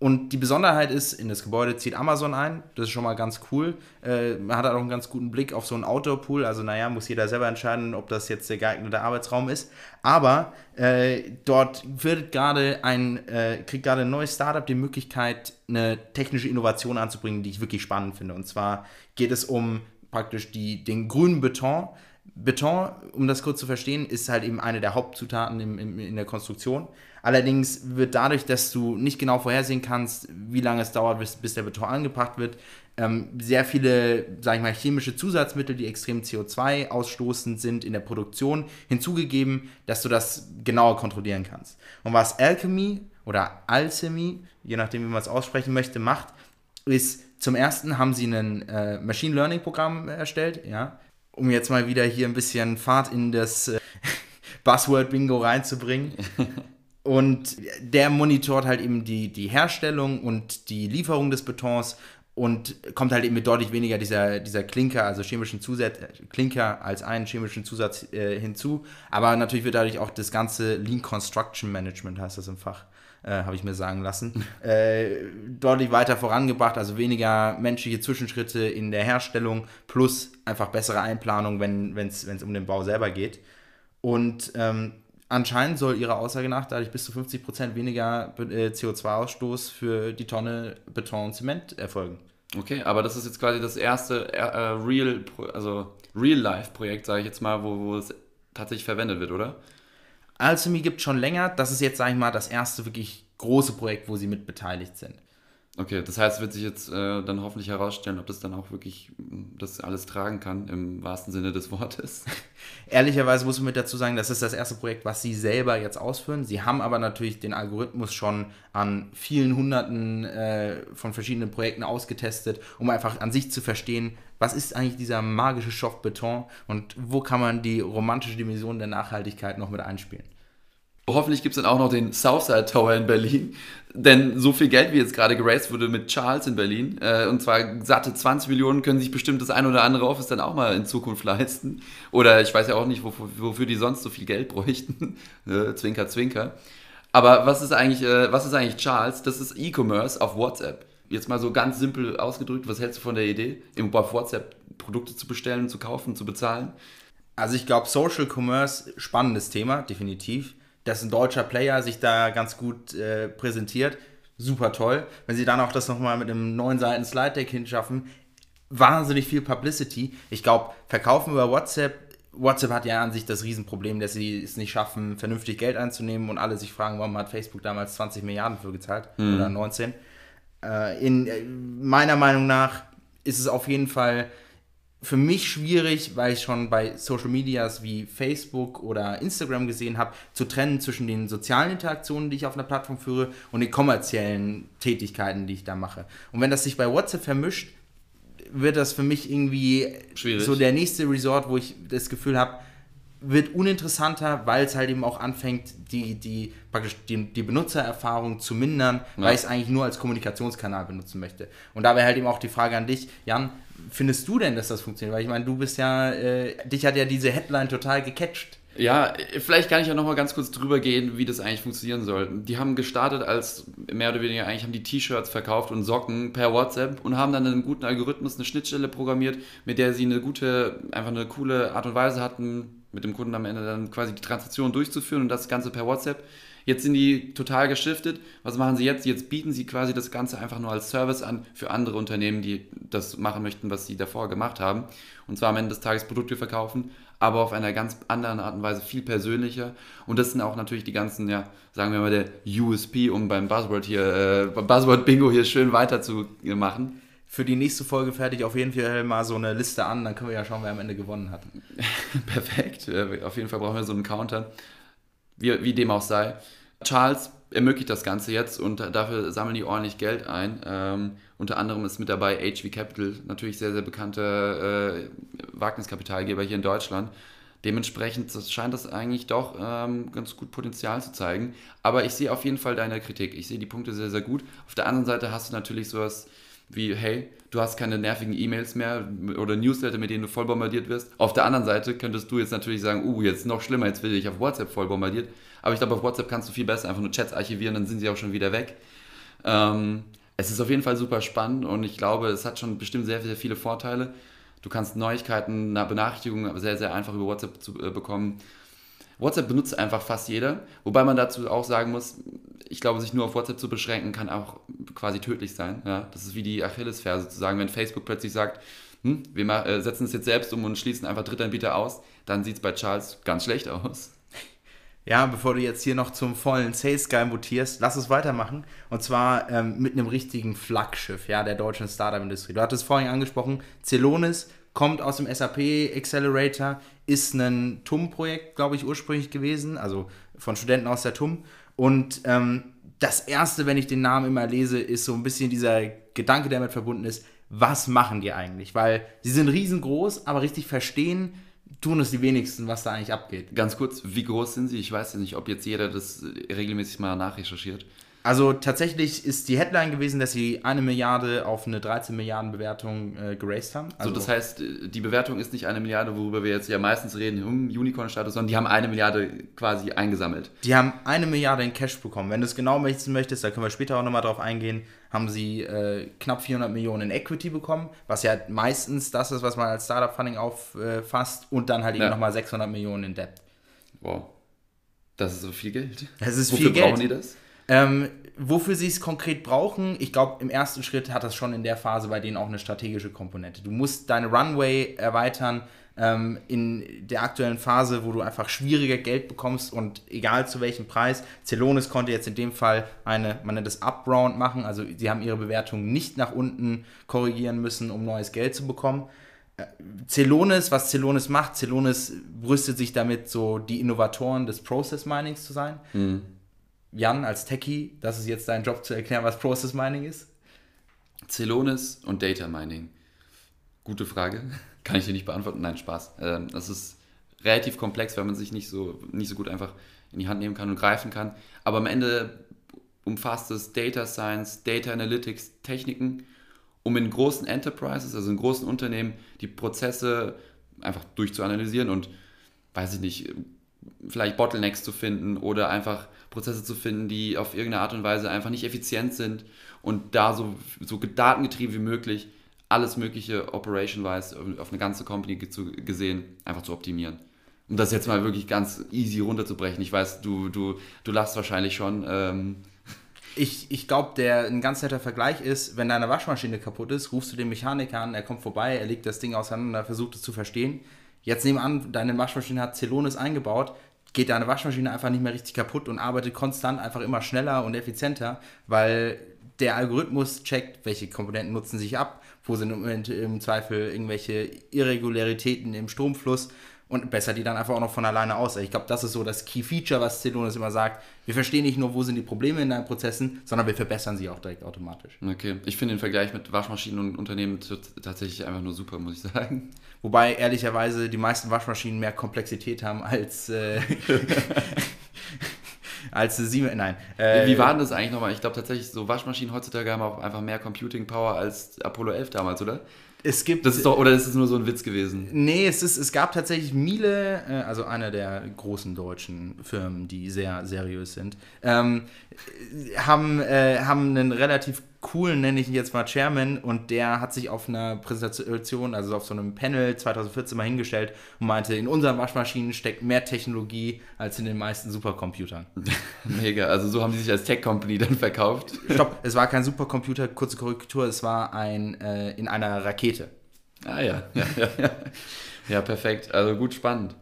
Und die Besonderheit ist, in das Gebäude zieht Amazon ein. Das ist schon mal ganz cool. Äh, man hat auch einen ganz guten Blick auf so einen Outdoor-Pool. Also, naja, muss jeder selber entscheiden, ob das jetzt der geeignete Arbeitsraum ist. Aber äh, dort wird gerade ein, äh, kriegt gerade ein neues Startup die Möglichkeit, eine technische Innovation anzubringen, die ich wirklich spannend finde. Und zwar geht es um praktisch die, den grünen Beton. Beton, um das kurz zu verstehen, ist halt eben eine der Hauptzutaten im, im, in der Konstruktion. Allerdings wird dadurch, dass du nicht genau vorhersehen kannst, wie lange es dauert, bis, bis der Beton angebracht wird, ähm, sehr viele, sag ich mal, chemische Zusatzmittel, die extrem CO2 ausstoßend sind in der Produktion, hinzugegeben, dass du das genauer kontrollieren kannst. Und was Alchemy oder Alchemy, je nachdem, wie man es aussprechen möchte, macht, ist zum ersten haben sie ein äh, Machine Learning Programm erstellt, ja, um jetzt mal wieder hier ein bisschen Fahrt in das äh, Buzzword Bingo reinzubringen. Und der monitort halt eben die, die Herstellung und die Lieferung des Betons und kommt halt eben mit deutlich weniger dieser, dieser Klinker, also chemischen Zusatz, Klinker als einen chemischen Zusatz äh, hinzu. Aber natürlich wird dadurch auch das ganze Lean Construction Management, heißt das im Fach, äh, habe ich mir sagen lassen, äh, deutlich weiter vorangebracht. Also weniger menschliche Zwischenschritte in der Herstellung plus einfach bessere Einplanung, wenn es um den Bau selber geht. Und ähm, Anscheinend soll ihrer Aussage nach dadurch bis zu 50% weniger äh, CO2-Ausstoß für die Tonne Beton und Zement erfolgen. Okay, aber das ist jetzt quasi das erste äh, Real, also Real-Life-Projekt, sage ich jetzt mal, wo, wo es tatsächlich verwendet wird, oder? Alchemy gibt es schon länger. Das ist jetzt, sage ich mal, das erste wirklich große Projekt, wo sie mit beteiligt sind. Okay, das heißt, wird sich jetzt äh, dann hoffentlich herausstellen, ob das dann auch wirklich mm, das alles tragen kann, im wahrsten Sinne des Wortes. Ehrlicherweise muss man mit dazu sagen, das ist das erste Projekt, was sie selber jetzt ausführen. Sie haben aber natürlich den Algorithmus schon an vielen Hunderten äh, von verschiedenen Projekten ausgetestet, um einfach an sich zu verstehen, was ist eigentlich dieser magische Stoff Beton und wo kann man die romantische Dimension der Nachhaltigkeit noch mit einspielen. Hoffentlich gibt es dann auch noch den Southside Tower in Berlin. Denn so viel Geld, wie jetzt gerade geraced wurde mit Charles in Berlin, äh, und zwar satte 20 Millionen, können sich bestimmt das ein oder andere Office dann auch mal in Zukunft leisten. Oder ich weiß ja auch nicht, wofür, wofür die sonst so viel Geld bräuchten. äh, zwinker, zwinker. Aber was ist eigentlich, äh, was ist eigentlich Charles? Das ist E-Commerce auf WhatsApp. Jetzt mal so ganz simpel ausgedrückt, was hältst du von der Idee, auf WhatsApp Produkte zu bestellen, zu kaufen, zu bezahlen? Also ich glaube, Social Commerce, spannendes Thema, definitiv dass ein deutscher Player sich da ganz gut äh, präsentiert. Super toll. Wenn sie dann auch das nochmal mit einem neuen Seiten Slide Deck hinschaffen, wahnsinnig viel Publicity. Ich glaube, verkaufen über WhatsApp, WhatsApp hat ja an sich das Riesenproblem, dass sie es nicht schaffen, vernünftig Geld einzunehmen und alle sich fragen, warum hat Facebook damals 20 Milliarden für gezahlt mhm. oder 19. Äh, in äh, meiner Meinung nach ist es auf jeden Fall für mich schwierig, weil ich schon bei Social Medias wie Facebook oder Instagram gesehen habe, zu trennen zwischen den sozialen Interaktionen, die ich auf einer Plattform führe, und den kommerziellen Tätigkeiten, die ich da mache. Und wenn das sich bei WhatsApp vermischt, wird das für mich irgendwie schwierig. so der nächste Resort, wo ich das Gefühl habe, wird uninteressanter, weil es halt eben auch anfängt, die, die, praktisch die, die Benutzererfahrung zu mindern, ja. weil ich es eigentlich nur als Kommunikationskanal benutzen möchte. Und da wäre halt eben auch die Frage an dich, Jan, findest du denn, dass das funktioniert? Weil ich meine, du bist ja, äh, dich hat ja diese Headline total gecatcht. Ja, vielleicht kann ich ja nochmal ganz kurz drüber gehen, wie das eigentlich funktionieren soll. Die haben gestartet als mehr oder weniger eigentlich haben die T-Shirts verkauft und Socken per WhatsApp und haben dann einen guten Algorithmus, eine Schnittstelle programmiert, mit der sie eine gute, einfach eine coole Art und Weise hatten, mit dem Kunden am Ende dann quasi die Transaktion durchzuführen und das Ganze per WhatsApp. Jetzt sind die total geschiftet. Was machen sie jetzt? Jetzt bieten sie quasi das Ganze einfach nur als Service an für andere Unternehmen, die das machen möchten, was sie davor gemacht haben. Und zwar am Ende des Tages Produkte verkaufen, aber auf einer ganz anderen Art und Weise viel persönlicher. Und das sind auch natürlich die ganzen, ja, sagen wir mal, der USP, um beim Buzzword hier, äh, Buzzword Bingo hier schön weiterzumachen. Für die nächste Folge fertig auf jeden Fall mal so eine Liste an, dann können wir ja schauen, wer am Ende gewonnen hat. Perfekt. Äh, auf jeden Fall brauchen wir so einen Counter wie, wie dem auch sei. Charles ermöglicht das Ganze jetzt und dafür sammeln die ordentlich Geld ein. Ähm, unter anderem ist mit dabei HV Capital, natürlich sehr, sehr bekannter äh, Wagniskapitalgeber hier in Deutschland. Dementsprechend scheint das eigentlich doch ähm, ganz gut Potenzial zu zeigen. Aber ich sehe auf jeden Fall deine Kritik. Ich sehe die Punkte sehr, sehr gut. Auf der anderen Seite hast du natürlich sowas wie, hey, du hast keine nervigen E-Mails mehr oder Newsletter, mit denen du voll bombardiert wirst. Auf der anderen Seite könntest du jetzt natürlich sagen, uh, jetzt noch schlimmer, jetzt werde ich auf WhatsApp voll bombardiert. Aber ich glaube, auf WhatsApp kannst du viel besser einfach nur Chats archivieren, dann sind sie auch schon wieder weg. Ähm, es ist auf jeden Fall super spannend und ich glaube, es hat schon bestimmt sehr, sehr viele Vorteile. Du kannst Neuigkeiten, Benachrichtigungen sehr, sehr einfach über WhatsApp zu, äh, bekommen. WhatsApp benutzt einfach fast jeder, wobei man dazu auch sagen muss, ich glaube, sich nur auf WhatsApp zu beschränken, kann auch quasi tödlich sein. Ja? Das ist wie die Achillesferse zu sagen, wenn Facebook plötzlich sagt, hm, wir äh, setzen es jetzt selbst um und schließen einfach Drittanbieter aus, dann sieht es bei Charles ganz schlecht aus. Ja, bevor du jetzt hier noch zum vollen Sales Guy mutierst, lass uns weitermachen. Und zwar ähm, mit einem richtigen Flaggschiff ja, der deutschen Startup-Industrie. Du hattest vorhin angesprochen, Celonis kommt aus dem SAP Accelerator, ist ein TUM-Projekt, glaube ich, ursprünglich gewesen, also von Studenten aus der TUM. Und ähm, das Erste, wenn ich den Namen immer lese, ist so ein bisschen dieser Gedanke, der damit verbunden ist, was machen die eigentlich? Weil sie sind riesengroß, aber richtig verstehen tun es die wenigsten, was da eigentlich abgeht. Ganz kurz, wie groß sind sie? Ich weiß ja nicht, ob jetzt jeder das regelmäßig mal nachrecherchiert. Also tatsächlich ist die Headline gewesen, dass sie eine Milliarde auf eine 13 Milliarden Bewertung äh, geraced haben. Also so, das heißt, die Bewertung ist nicht eine Milliarde, worüber wir jetzt ja meistens reden, um Unicorn-Status, sondern die haben eine Milliarde quasi eingesammelt. Die haben eine Milliarde in Cash bekommen. Wenn du es genau wissen möchtest, da können wir später auch nochmal drauf eingehen, haben sie äh, knapp 400 Millionen in Equity bekommen, was ja meistens das ist, was man als Startup-Funding auffasst und dann halt eben ja. nochmal 600 Millionen in Debt. Wow. Das ist so viel Geld. Das ist Wofür viel Geld. brauchen die das? Ähm, wofür sie es konkret brauchen, ich glaube, im ersten Schritt hat das schon in der Phase bei denen auch eine strategische Komponente. Du musst deine Runway erweitern ähm, in der aktuellen Phase, wo du einfach schwieriger Geld bekommst und egal zu welchem Preis. Celonis konnte jetzt in dem Fall eine, man nennt das Up-Round machen, also sie haben ihre Bewertung nicht nach unten korrigieren müssen, um neues Geld zu bekommen. Äh, Celonis, was Celonis macht, Celonis brüstet sich damit, so die Innovatoren des Process Minings zu sein. Mhm. Jan, als Techie, das ist jetzt dein Job zu erklären, was Process Mining ist. Celonis und Data Mining. Gute Frage. Kann ich dir nicht beantworten. Nein, Spaß. Ähm, das ist relativ komplex, weil man sich nicht so, nicht so gut einfach in die Hand nehmen kann und greifen kann. Aber am Ende umfasst es Data Science, Data Analytics, Techniken, um in großen Enterprises, also in großen Unternehmen, die Prozesse einfach durchzuanalysieren und, weiß ich nicht, vielleicht Bottlenecks zu finden oder einfach Prozesse zu finden, die auf irgendeine Art und Weise einfach nicht effizient sind und da so, so datengetrieben wie möglich alles mögliche operation-wise auf eine ganze Company gesehen einfach zu optimieren. Um das jetzt mal wirklich ganz easy runterzubrechen. Ich weiß, du, du, du lachst wahrscheinlich schon. Ähm. Ich, ich glaube, der ein ganz netter Vergleich ist, wenn deine Waschmaschine kaputt ist, rufst du den Mechaniker an, er kommt vorbei, er legt das Ding auseinander, versucht es zu verstehen. Jetzt nehmen an, deine Waschmaschine hat Celonis eingebaut, geht deine Waschmaschine einfach nicht mehr richtig kaputt und arbeitet konstant einfach immer schneller und effizienter, weil der Algorithmus checkt, welche Komponenten nutzen sich ab, wo sind im, im Zweifel irgendwelche Irregularitäten im Stromfluss und bessert die dann einfach auch noch von alleine aus. Ich glaube, das ist so das Key Feature, was Celonis immer sagt. Wir verstehen nicht nur, wo sind die Probleme in deinen Prozessen, sondern wir verbessern sie auch direkt automatisch. Okay, ich finde den Vergleich mit Waschmaschinen und Unternehmen tatsächlich einfach nur super, muss ich sagen. Wobei ehrlicherweise die meisten Waschmaschinen mehr Komplexität haben als. Äh, als Siemens. Nein. Äh, Wie war denn das eigentlich nochmal? Ich glaube tatsächlich, so Waschmaschinen heutzutage haben auch einfach mehr Computing Power als Apollo 11 damals, oder? Es gibt. Das ist doch, oder ist es nur so ein Witz gewesen? Nee, es, ist, es gab tatsächlich Miele, äh, also einer der großen deutschen Firmen, die sehr seriös sind, ähm, haben, äh, haben einen relativ coolen, nenne ich ihn jetzt mal Chairman, und der hat sich auf einer Präsentation, also auf so einem Panel 2014 mal hingestellt und meinte, in unseren Waschmaschinen steckt mehr Technologie als in den meisten Supercomputern. Mega, also so haben sie sich als Tech-Company dann verkauft. Stopp, es war kein Supercomputer, kurze Korrektur, es war ein äh, in einer Rakete. Ah ja, ja, ja, ja. Ja, perfekt. Also gut spannend.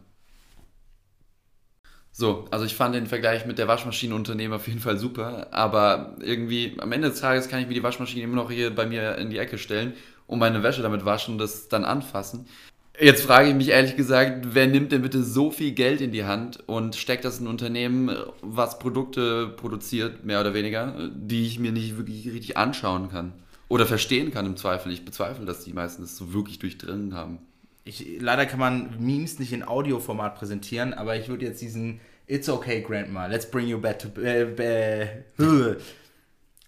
So, also ich fand den Vergleich mit der Waschmaschinenunternehmen auf jeden Fall super, aber irgendwie am Ende des Tages kann ich mir die Waschmaschine immer noch hier bei mir in die Ecke stellen und meine Wäsche damit waschen und das dann anfassen. Jetzt frage ich mich ehrlich gesagt, wer nimmt denn bitte so viel Geld in die Hand und steckt das in ein Unternehmen, was Produkte produziert, mehr oder weniger, die ich mir nicht wirklich richtig anschauen kann oder verstehen kann im Zweifel. Ich bezweifle, dass die meisten das so wirklich durchdringen haben. Ich, leider kann man Memes nicht in Audioformat präsentieren, aber ich würde jetzt diesen It's okay, Grandma. Let's bring you back to. Äh, äh,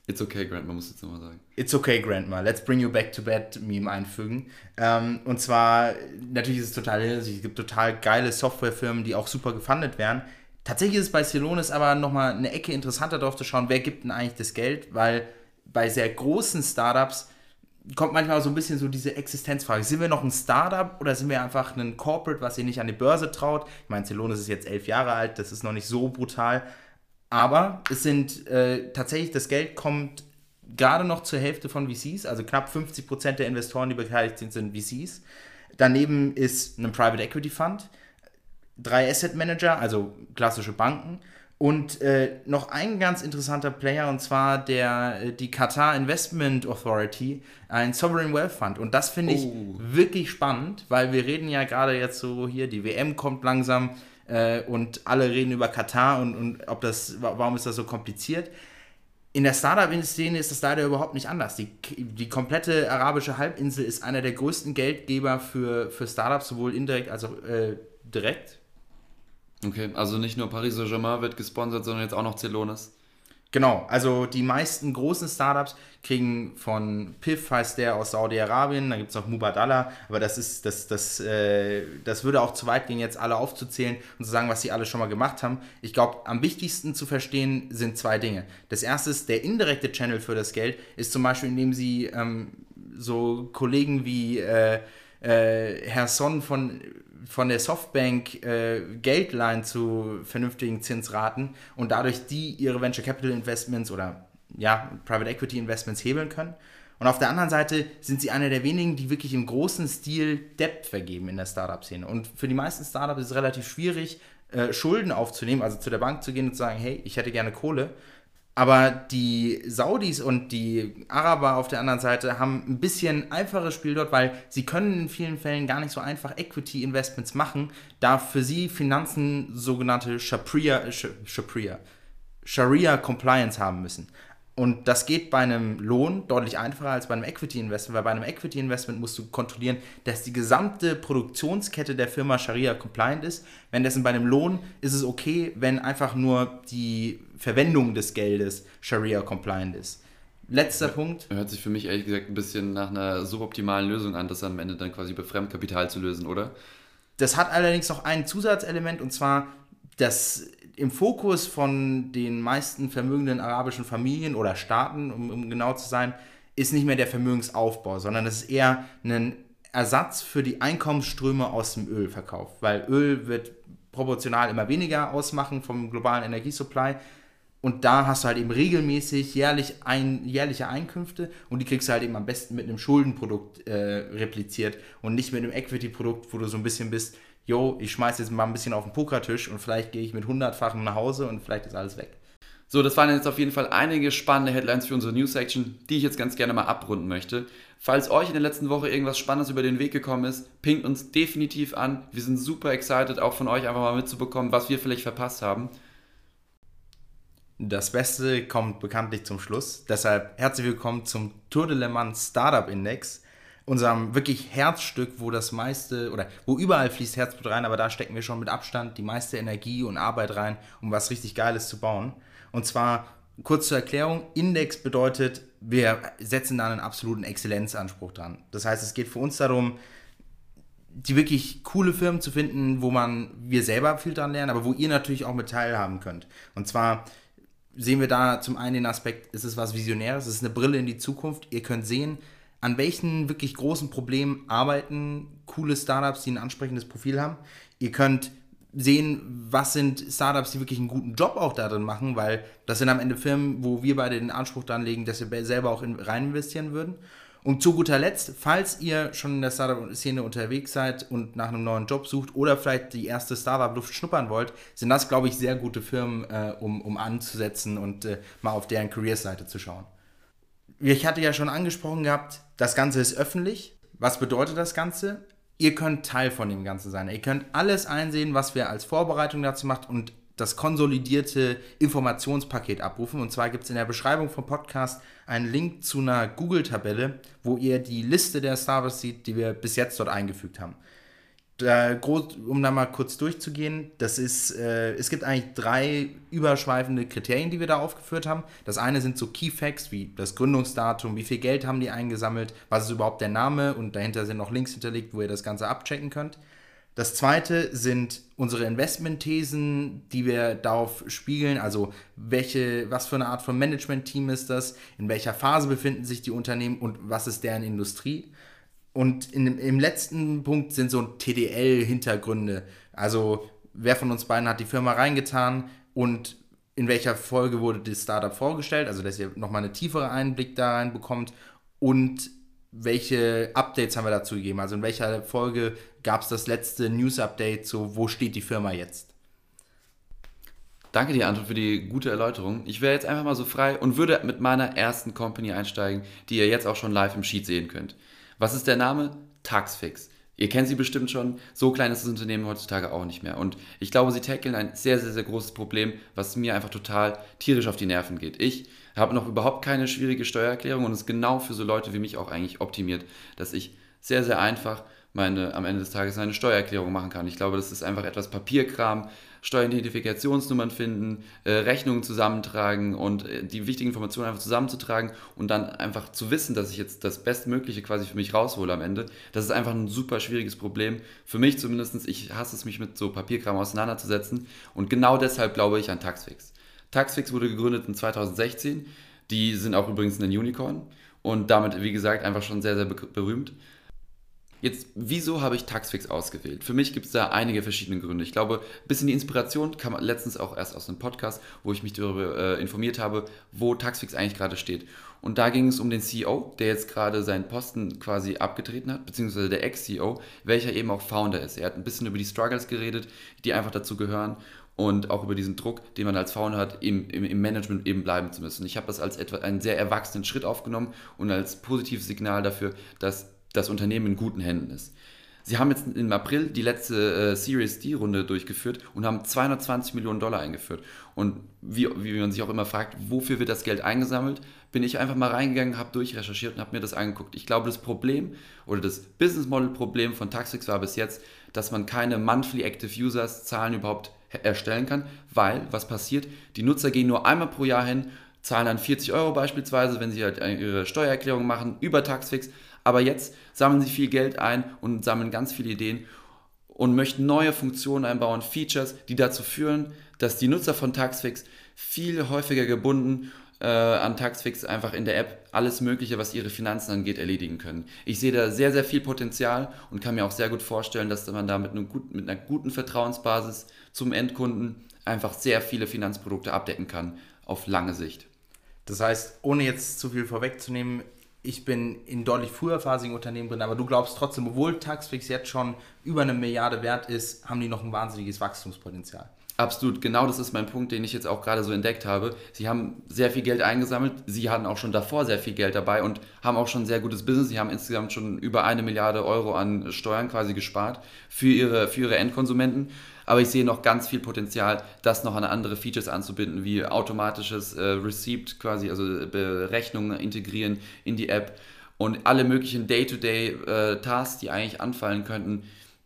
It's okay, Grandma, muss ich jetzt nochmal sagen. It's okay, Grandma. Let's bring you back to bed Meme einfügen. Ähm, und zwar, natürlich ist es total Es gibt total geile Softwarefirmen, die auch super gefundet werden. Tatsächlich ist es bei Celonis aber nochmal eine Ecke interessanter darauf zu schauen, wer gibt denn eigentlich das Geld, weil bei sehr großen Startups kommt manchmal so ein bisschen so diese Existenzfrage. Sind wir noch ein Startup oder sind wir einfach ein Corporate, was sich nicht an die Börse traut? Ich meine, Celonis ist jetzt elf Jahre alt, das ist noch nicht so brutal. Aber es sind äh, tatsächlich, das Geld kommt gerade noch zur Hälfte von VCs, also knapp 50 Prozent der Investoren, die beteiligt sind, sind VCs. Daneben ist ein Private Equity Fund, drei Asset Manager, also klassische Banken und äh, noch ein ganz interessanter Player, und zwar der, äh, die Qatar Investment Authority, ein Sovereign Wealth Fund. Und das finde ich oh. wirklich spannend, weil wir reden ja gerade jetzt so hier, die WM kommt langsam äh, und alle reden über Katar und, und ob das, warum ist das so kompliziert. In der Startup-Szene ist das leider überhaupt nicht anders. Die, die komplette arabische Halbinsel ist einer der größten Geldgeber für, für Startups, sowohl indirekt als auch äh, direkt. Okay, also nicht nur Paris Saint-Germain wird gesponsert, sondern jetzt auch noch Celonis. Genau, also die meisten großen Startups kriegen von PIF, heißt der aus Saudi-Arabien, da gibt es noch Mubadala, aber das ist, das, das, äh, das würde auch zu weit gehen, jetzt alle aufzuzählen und zu sagen, was sie alle schon mal gemacht haben. Ich glaube, am wichtigsten zu verstehen sind zwei Dinge. Das erste ist, der indirekte Channel für das Geld ist zum Beispiel, indem sie ähm, so Kollegen wie äh, äh, Herr Son von von der Softbank äh, Geld leihen zu vernünftigen Zinsraten und dadurch die ihre Venture Capital Investments oder ja, Private Equity Investments hebeln können. Und auf der anderen Seite sind sie einer der wenigen, die wirklich im großen Stil Debt vergeben in der Startup-Szene. Und für die meisten Startups ist es relativ schwierig, äh, Schulden aufzunehmen, also zu der Bank zu gehen und zu sagen, hey, ich hätte gerne Kohle. Aber die Saudis und die Araber auf der anderen Seite haben ein bisschen einfaches Spiel dort, weil sie können in vielen Fällen gar nicht so einfach Equity-Investments machen, da für sie Finanzen sogenannte Sharia, Sharia, Sharia Compliance haben müssen. Und das geht bei einem Lohn deutlich einfacher als bei einem Equity Investment, weil bei einem Equity Investment musst du kontrollieren, dass die gesamte Produktionskette der Firma Sharia compliant ist. Währenddessen bei einem Lohn ist es okay, wenn einfach nur die Verwendung des Geldes Sharia compliant ist. Letzter Punkt. Hört sich für mich ehrlich gesagt ein bisschen nach einer suboptimalen Lösung an, das am Ende dann quasi über Fremdkapital zu lösen, oder? Das hat allerdings noch ein Zusatzelement und zwar, dass im Fokus von den meisten vermögenden arabischen Familien oder Staaten, um, um genau zu sein, ist nicht mehr der Vermögensaufbau, sondern es ist eher ein Ersatz für die Einkommensströme aus dem Ölverkauf, weil Öl wird proportional immer weniger ausmachen vom globalen Energiesupply. Und da hast du halt eben regelmäßig jährlich ein, jährliche Einkünfte und die kriegst du halt eben am besten mit einem Schuldenprodukt äh, repliziert und nicht mit einem Equity-Produkt, wo du so ein bisschen bist, yo, ich schmeiß jetzt mal ein bisschen auf den Pokertisch und vielleicht gehe ich mit hundertfachen nach Hause und vielleicht ist alles weg. So, das waren jetzt auf jeden Fall einige spannende Headlines für unsere News-Section, die ich jetzt ganz gerne mal abrunden möchte. Falls euch in der letzten Woche irgendwas Spannendes über den Weg gekommen ist, pinkt uns definitiv an. Wir sind super excited, auch von euch einfach mal mitzubekommen, was wir vielleicht verpasst haben. Das Beste kommt bekanntlich zum Schluss. Deshalb herzlich willkommen zum Tour de Le Mans Startup Index unserem wirklich Herzstück, wo das meiste oder wo überall fließt Herzblut rein, aber da stecken wir schon mit Abstand die meiste Energie und Arbeit rein, um was richtig Geiles zu bauen. Und zwar kurz zur Erklärung: Index bedeutet, wir setzen da einen absoluten Exzellenzanspruch dran. Das heißt, es geht für uns darum, die wirklich coole Firmen zu finden, wo man wir selber viel dran lernen, aber wo ihr natürlich auch mit teilhaben könnt. Und zwar sehen wir da zum einen den Aspekt, es ist was Visionäres, es ist eine Brille in die Zukunft. Ihr könnt sehen, an welchen wirklich großen Problemen arbeiten coole Startups, die ein ansprechendes Profil haben. Ihr könnt sehen, was sind Startups, die wirklich einen guten Job auch darin machen, weil das sind am Ende Firmen, wo wir beide den Anspruch dran legen, dass wir selber auch in, rein investieren würden. Und zu guter Letzt, falls ihr schon in der Startup-Szene unterwegs seid und nach einem neuen Job sucht oder vielleicht die erste Startup-Luft schnuppern wollt, sind das, glaube ich, sehr gute Firmen, äh, um, um anzusetzen und äh, mal auf deren Career-Seite zu schauen. Ich hatte ja schon angesprochen gehabt, das Ganze ist öffentlich. Was bedeutet das Ganze? Ihr könnt Teil von dem Ganzen sein. Ihr könnt alles einsehen, was wir als Vorbereitung dazu macht und das konsolidierte Informationspaket abrufen. Und zwar gibt es in der Beschreibung vom Podcast einen Link zu einer Google-Tabelle, wo ihr die Liste der Startups seht, die wir bis jetzt dort eingefügt haben da um da mal kurz durchzugehen, das ist, äh, es gibt eigentlich drei überschweifende Kriterien, die wir da aufgeführt haben. Das eine sind so Key Facts wie das Gründungsdatum, wie viel Geld haben die eingesammelt, was ist überhaupt der Name und dahinter sind noch Links hinterlegt, wo ihr das Ganze abchecken könnt. Das zweite sind unsere Investmentthesen, die wir darauf spiegeln, also welche, was für eine Art von Management-Team ist das, in welcher Phase befinden sich die Unternehmen und was ist deren Industrie. Und in, im letzten Punkt sind so TDL-Hintergründe. Also, wer von uns beiden hat die Firma reingetan und in welcher Folge wurde das Startup vorgestellt, also dass ihr nochmal einen tieferen Einblick da rein bekommt und welche Updates haben wir dazu gegeben? Also in welcher Folge gab es das letzte News-Update, so wo steht die Firma jetzt? Danke dir, Anton, für die gute Erläuterung. Ich wäre jetzt einfach mal so frei und würde mit meiner ersten Company einsteigen, die ihr jetzt auch schon live im Sheet sehen könnt. Was ist der Name? Taxfix. Ihr kennt sie bestimmt schon. So klein ist das Unternehmen heutzutage auch nicht mehr. Und ich glaube, sie tackeln ein sehr, sehr, sehr großes Problem, was mir einfach total tierisch auf die Nerven geht. Ich habe noch überhaupt keine schwierige Steuererklärung und es ist genau für so Leute wie mich auch eigentlich optimiert, dass ich sehr, sehr einfach meine, am Ende des Tages eine Steuererklärung machen kann. Ich glaube, das ist einfach etwas Papierkram, Steueridentifikationsnummern finden, äh, Rechnungen zusammentragen und äh, die wichtigen Informationen einfach zusammenzutragen und dann einfach zu wissen, dass ich jetzt das Bestmögliche quasi für mich raushole am Ende. Das ist einfach ein super schwieriges Problem. Für mich zumindest, ich hasse es, mich mit so Papierkram auseinanderzusetzen und genau deshalb glaube ich an Taxfix. Taxfix wurde gegründet in 2016. Die sind auch übrigens ein Unicorn und damit, wie gesagt, einfach schon sehr, sehr berühmt. Jetzt, wieso habe ich Taxfix ausgewählt? Für mich gibt es da einige verschiedene Gründe. Ich glaube, ein bisschen die Inspiration kam letztens auch erst aus einem Podcast, wo ich mich darüber äh, informiert habe, wo Taxfix eigentlich gerade steht. Und da ging es um den CEO, der jetzt gerade seinen Posten quasi abgetreten hat, beziehungsweise der Ex-CEO, welcher eben auch Founder ist. Er hat ein bisschen über die Struggles geredet, die einfach dazu gehören und auch über diesen Druck, den man als Founder hat, im, im, im Management eben bleiben zu müssen. Ich habe das als etwa einen sehr erwachsenen Schritt aufgenommen und als positives Signal dafür, dass das Unternehmen in guten Händen ist. Sie haben jetzt im April die letzte äh, Series D-Runde durchgeführt und haben 220 Millionen Dollar eingeführt. Und wie, wie man sich auch immer fragt, wofür wird das Geld eingesammelt, bin ich einfach mal reingegangen, habe durchrecherchiert und habe mir das angeguckt. Ich glaube, das Problem oder das Business Model Problem von Taxix war bis jetzt, dass man keine Monthly Active Users Zahlen überhaupt erstellen kann, weil was passiert? Die Nutzer gehen nur einmal pro Jahr hin, zahlen dann 40 Euro beispielsweise, wenn sie halt ihre Steuererklärung machen über Taxfix, aber jetzt sammeln sie viel Geld ein und sammeln ganz viele Ideen und möchten neue Funktionen einbauen, Features, die dazu führen, dass die Nutzer von Taxfix viel häufiger gebunden äh, an Taxfix einfach in der App alles Mögliche, was ihre Finanzen angeht, erledigen können. Ich sehe da sehr, sehr viel Potenzial und kann mir auch sehr gut vorstellen, dass man da mit, einem gut, mit einer guten Vertrauensbasis zum Endkunden einfach sehr viele Finanzprodukte abdecken kann auf lange Sicht. Das heißt, ohne jetzt zu viel vorwegzunehmen, ich bin in deutlich früherphasigen Unternehmen drin, aber du glaubst trotzdem, obwohl Taxfix jetzt schon über eine Milliarde wert ist, haben die noch ein wahnsinniges Wachstumspotenzial. Absolut, genau das ist mein Punkt, den ich jetzt auch gerade so entdeckt habe. Sie haben sehr viel Geld eingesammelt, sie hatten auch schon davor sehr viel Geld dabei und haben auch schon sehr gutes Business. Sie haben insgesamt schon über eine Milliarde Euro an Steuern quasi gespart für ihre, für ihre Endkonsumenten. Aber ich sehe noch ganz viel Potenzial, das noch an andere Features anzubinden, wie automatisches äh, Receipt quasi, also Berechnungen integrieren in die App und alle möglichen Day-to-Day-Tasks, äh, die eigentlich anfallen könnten,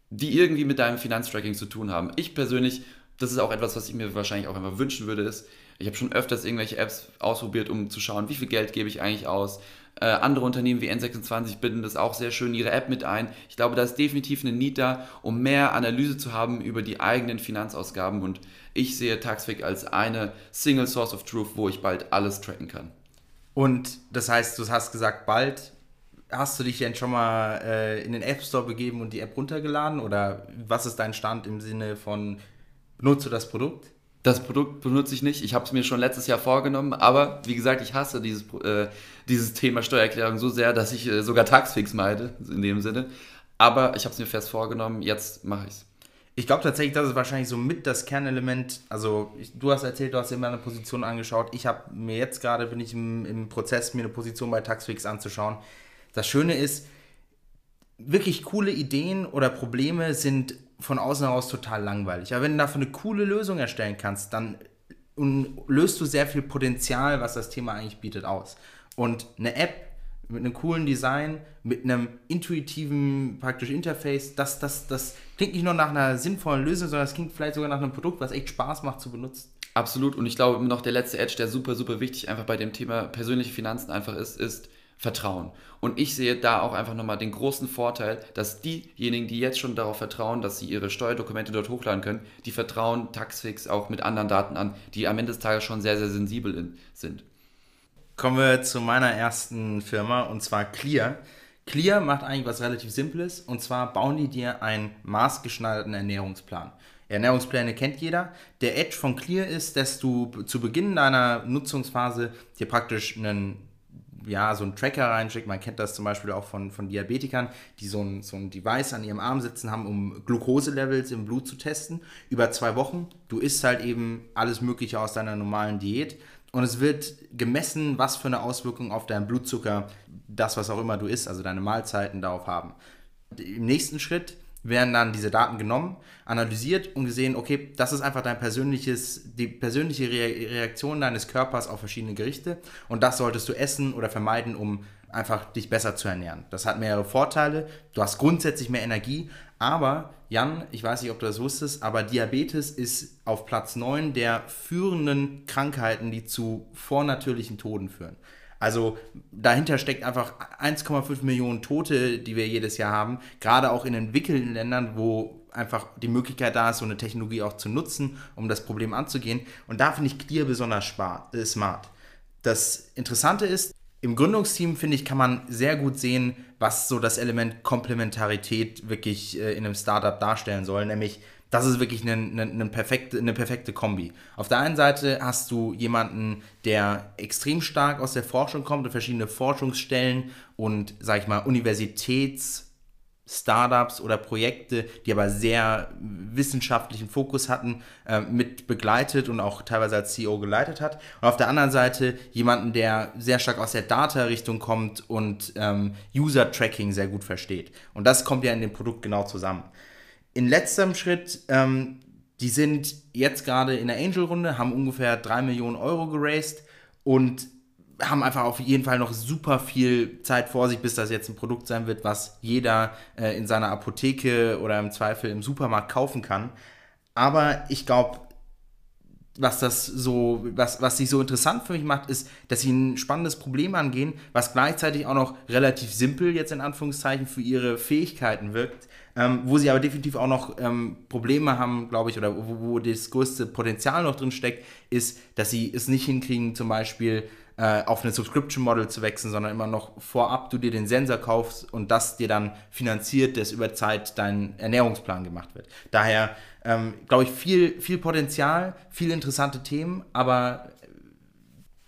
die irgendwie mit deinem Finanztracking zu tun haben. Ich persönlich, das ist auch etwas, was ich mir wahrscheinlich auch immer wünschen würde, ist, ich habe schon öfters irgendwelche Apps ausprobiert, um zu schauen, wie viel Geld gebe ich eigentlich aus, äh, andere Unternehmen wie N26 binden das auch sehr schön ihre App mit ein. Ich glaube, da ist definitiv eine Need da, um mehr Analyse zu haben über die eigenen Finanzausgaben. Und ich sehe Taxfix als eine Single Source of Truth, wo ich bald alles tracken kann. Und das heißt, du hast gesagt, bald. Hast du dich denn schon mal äh, in den App Store begeben und die App runtergeladen? Oder was ist dein Stand im Sinne von, benutzt du das Produkt? Das Produkt benutze ich nicht. Ich habe es mir schon letztes Jahr vorgenommen, aber wie gesagt, ich hasse dieses, äh, dieses Thema Steuererklärung so sehr, dass ich äh, sogar Taxfix meide, in dem Sinne. Aber ich habe es mir fest vorgenommen, jetzt mache ich es. Ich glaube tatsächlich, das ist wahrscheinlich so mit das Kernelement. Also, ich, du hast erzählt, du hast dir mal eine Position angeschaut. Ich habe mir jetzt gerade, bin ich im, im Prozess, mir eine Position bei Taxfix anzuschauen. Das Schöne ist, wirklich coole Ideen oder Probleme sind von außen heraus total langweilig. Aber wenn du dafür eine coole Lösung erstellen kannst, dann löst du sehr viel Potenzial, was das Thema eigentlich bietet, aus. Und eine App mit einem coolen Design, mit einem intuitiven praktisch Interface, das, das, das klingt nicht nur nach einer sinnvollen Lösung, sondern es klingt vielleicht sogar nach einem Produkt, was echt Spaß macht zu benutzen. Absolut. Und ich glaube, noch der letzte Edge, der super, super wichtig einfach bei dem Thema persönliche Finanzen einfach ist, ist, vertrauen. Und ich sehe da auch einfach nochmal den großen Vorteil, dass diejenigen, die jetzt schon darauf vertrauen, dass sie ihre Steuerdokumente dort hochladen können, die vertrauen Taxfix auch mit anderen Daten an, die am Ende des Tages schon sehr, sehr sensibel sind. Kommen wir zu meiner ersten Firma und zwar Clear. Clear macht eigentlich was relativ Simples und zwar bauen die dir einen maßgeschneiderten Ernährungsplan. Ernährungspläne kennt jeder. Der Edge von Clear ist, dass du zu Beginn deiner Nutzungsphase dir praktisch einen ja, so einen Tracker reinschickt. Man kennt das zum Beispiel auch von, von Diabetikern, die so ein, so ein Device an ihrem Arm sitzen haben, um Glukoselevels im Blut zu testen. Über zwei Wochen. Du isst halt eben alles Mögliche aus deiner normalen Diät. Und es wird gemessen, was für eine Auswirkung auf deinen Blutzucker, das, was auch immer du isst, also deine Mahlzeiten darauf haben. Im nächsten Schritt werden dann diese Daten genommen, analysiert und gesehen, okay, das ist einfach dein persönliches, die persönliche Reaktion deines Körpers auf verschiedene Gerichte und das solltest du essen oder vermeiden, um einfach dich besser zu ernähren. Das hat mehrere Vorteile. Du hast grundsätzlich mehr Energie, aber Jan, ich weiß nicht, ob du das wusstest, aber Diabetes ist auf Platz 9 der führenden Krankheiten, die zu vornatürlichen Toden führen. Also dahinter steckt einfach 1,5 Millionen Tote, die wir jedes Jahr haben, gerade auch in entwickelten Ländern, wo einfach die Möglichkeit da ist, so eine Technologie auch zu nutzen, um das Problem anzugehen. Und da finde ich Clear besonders äh, smart. Das Interessante ist, Im Gründungsteam, finde ich, kann man sehr gut sehen, was so das Element Komplementarität wirklich äh, in einem Startup darstellen soll, nämlich das ist wirklich eine, eine, eine, perfekte, eine perfekte Kombi. Auf der einen Seite hast du jemanden, der extrem stark aus der Forschung kommt und verschiedene Forschungsstellen und, sag ich mal, Universitäts- Startups oder Projekte, die aber sehr wissenschaftlichen Fokus hatten, äh, mit begleitet und auch teilweise als CEO geleitet hat. Und auf der anderen Seite jemanden, der sehr stark aus der Data-Richtung kommt und ähm, User-Tracking sehr gut versteht. Und das kommt ja in dem Produkt genau zusammen. In letzterem Schritt, ähm, die sind jetzt gerade in der Angel-Runde, haben ungefähr 3 Millionen Euro geraced und haben einfach auf jeden Fall noch super viel Zeit vor sich, bis das jetzt ein Produkt sein wird, was jeder äh, in seiner Apotheke oder im Zweifel im Supermarkt kaufen kann. Aber ich glaube, was das so, was, was sich so interessant für mich macht, ist, dass sie ein spannendes Problem angehen, was gleichzeitig auch noch relativ simpel jetzt in Anführungszeichen für ihre Fähigkeiten wirkt, ähm, wo sie aber definitiv auch noch ähm, Probleme haben, glaube ich, oder wo, wo das größte Potenzial noch drin steckt, ist, dass sie es nicht hinkriegen, zum Beispiel äh, auf eine Subscription Model zu wechseln, sondern immer noch vorab du dir den Sensor kaufst und das dir dann finanziert, dass über Zeit dein Ernährungsplan gemacht wird. Daher ähm, glaube ich viel, viel Potenzial, viele interessante Themen, aber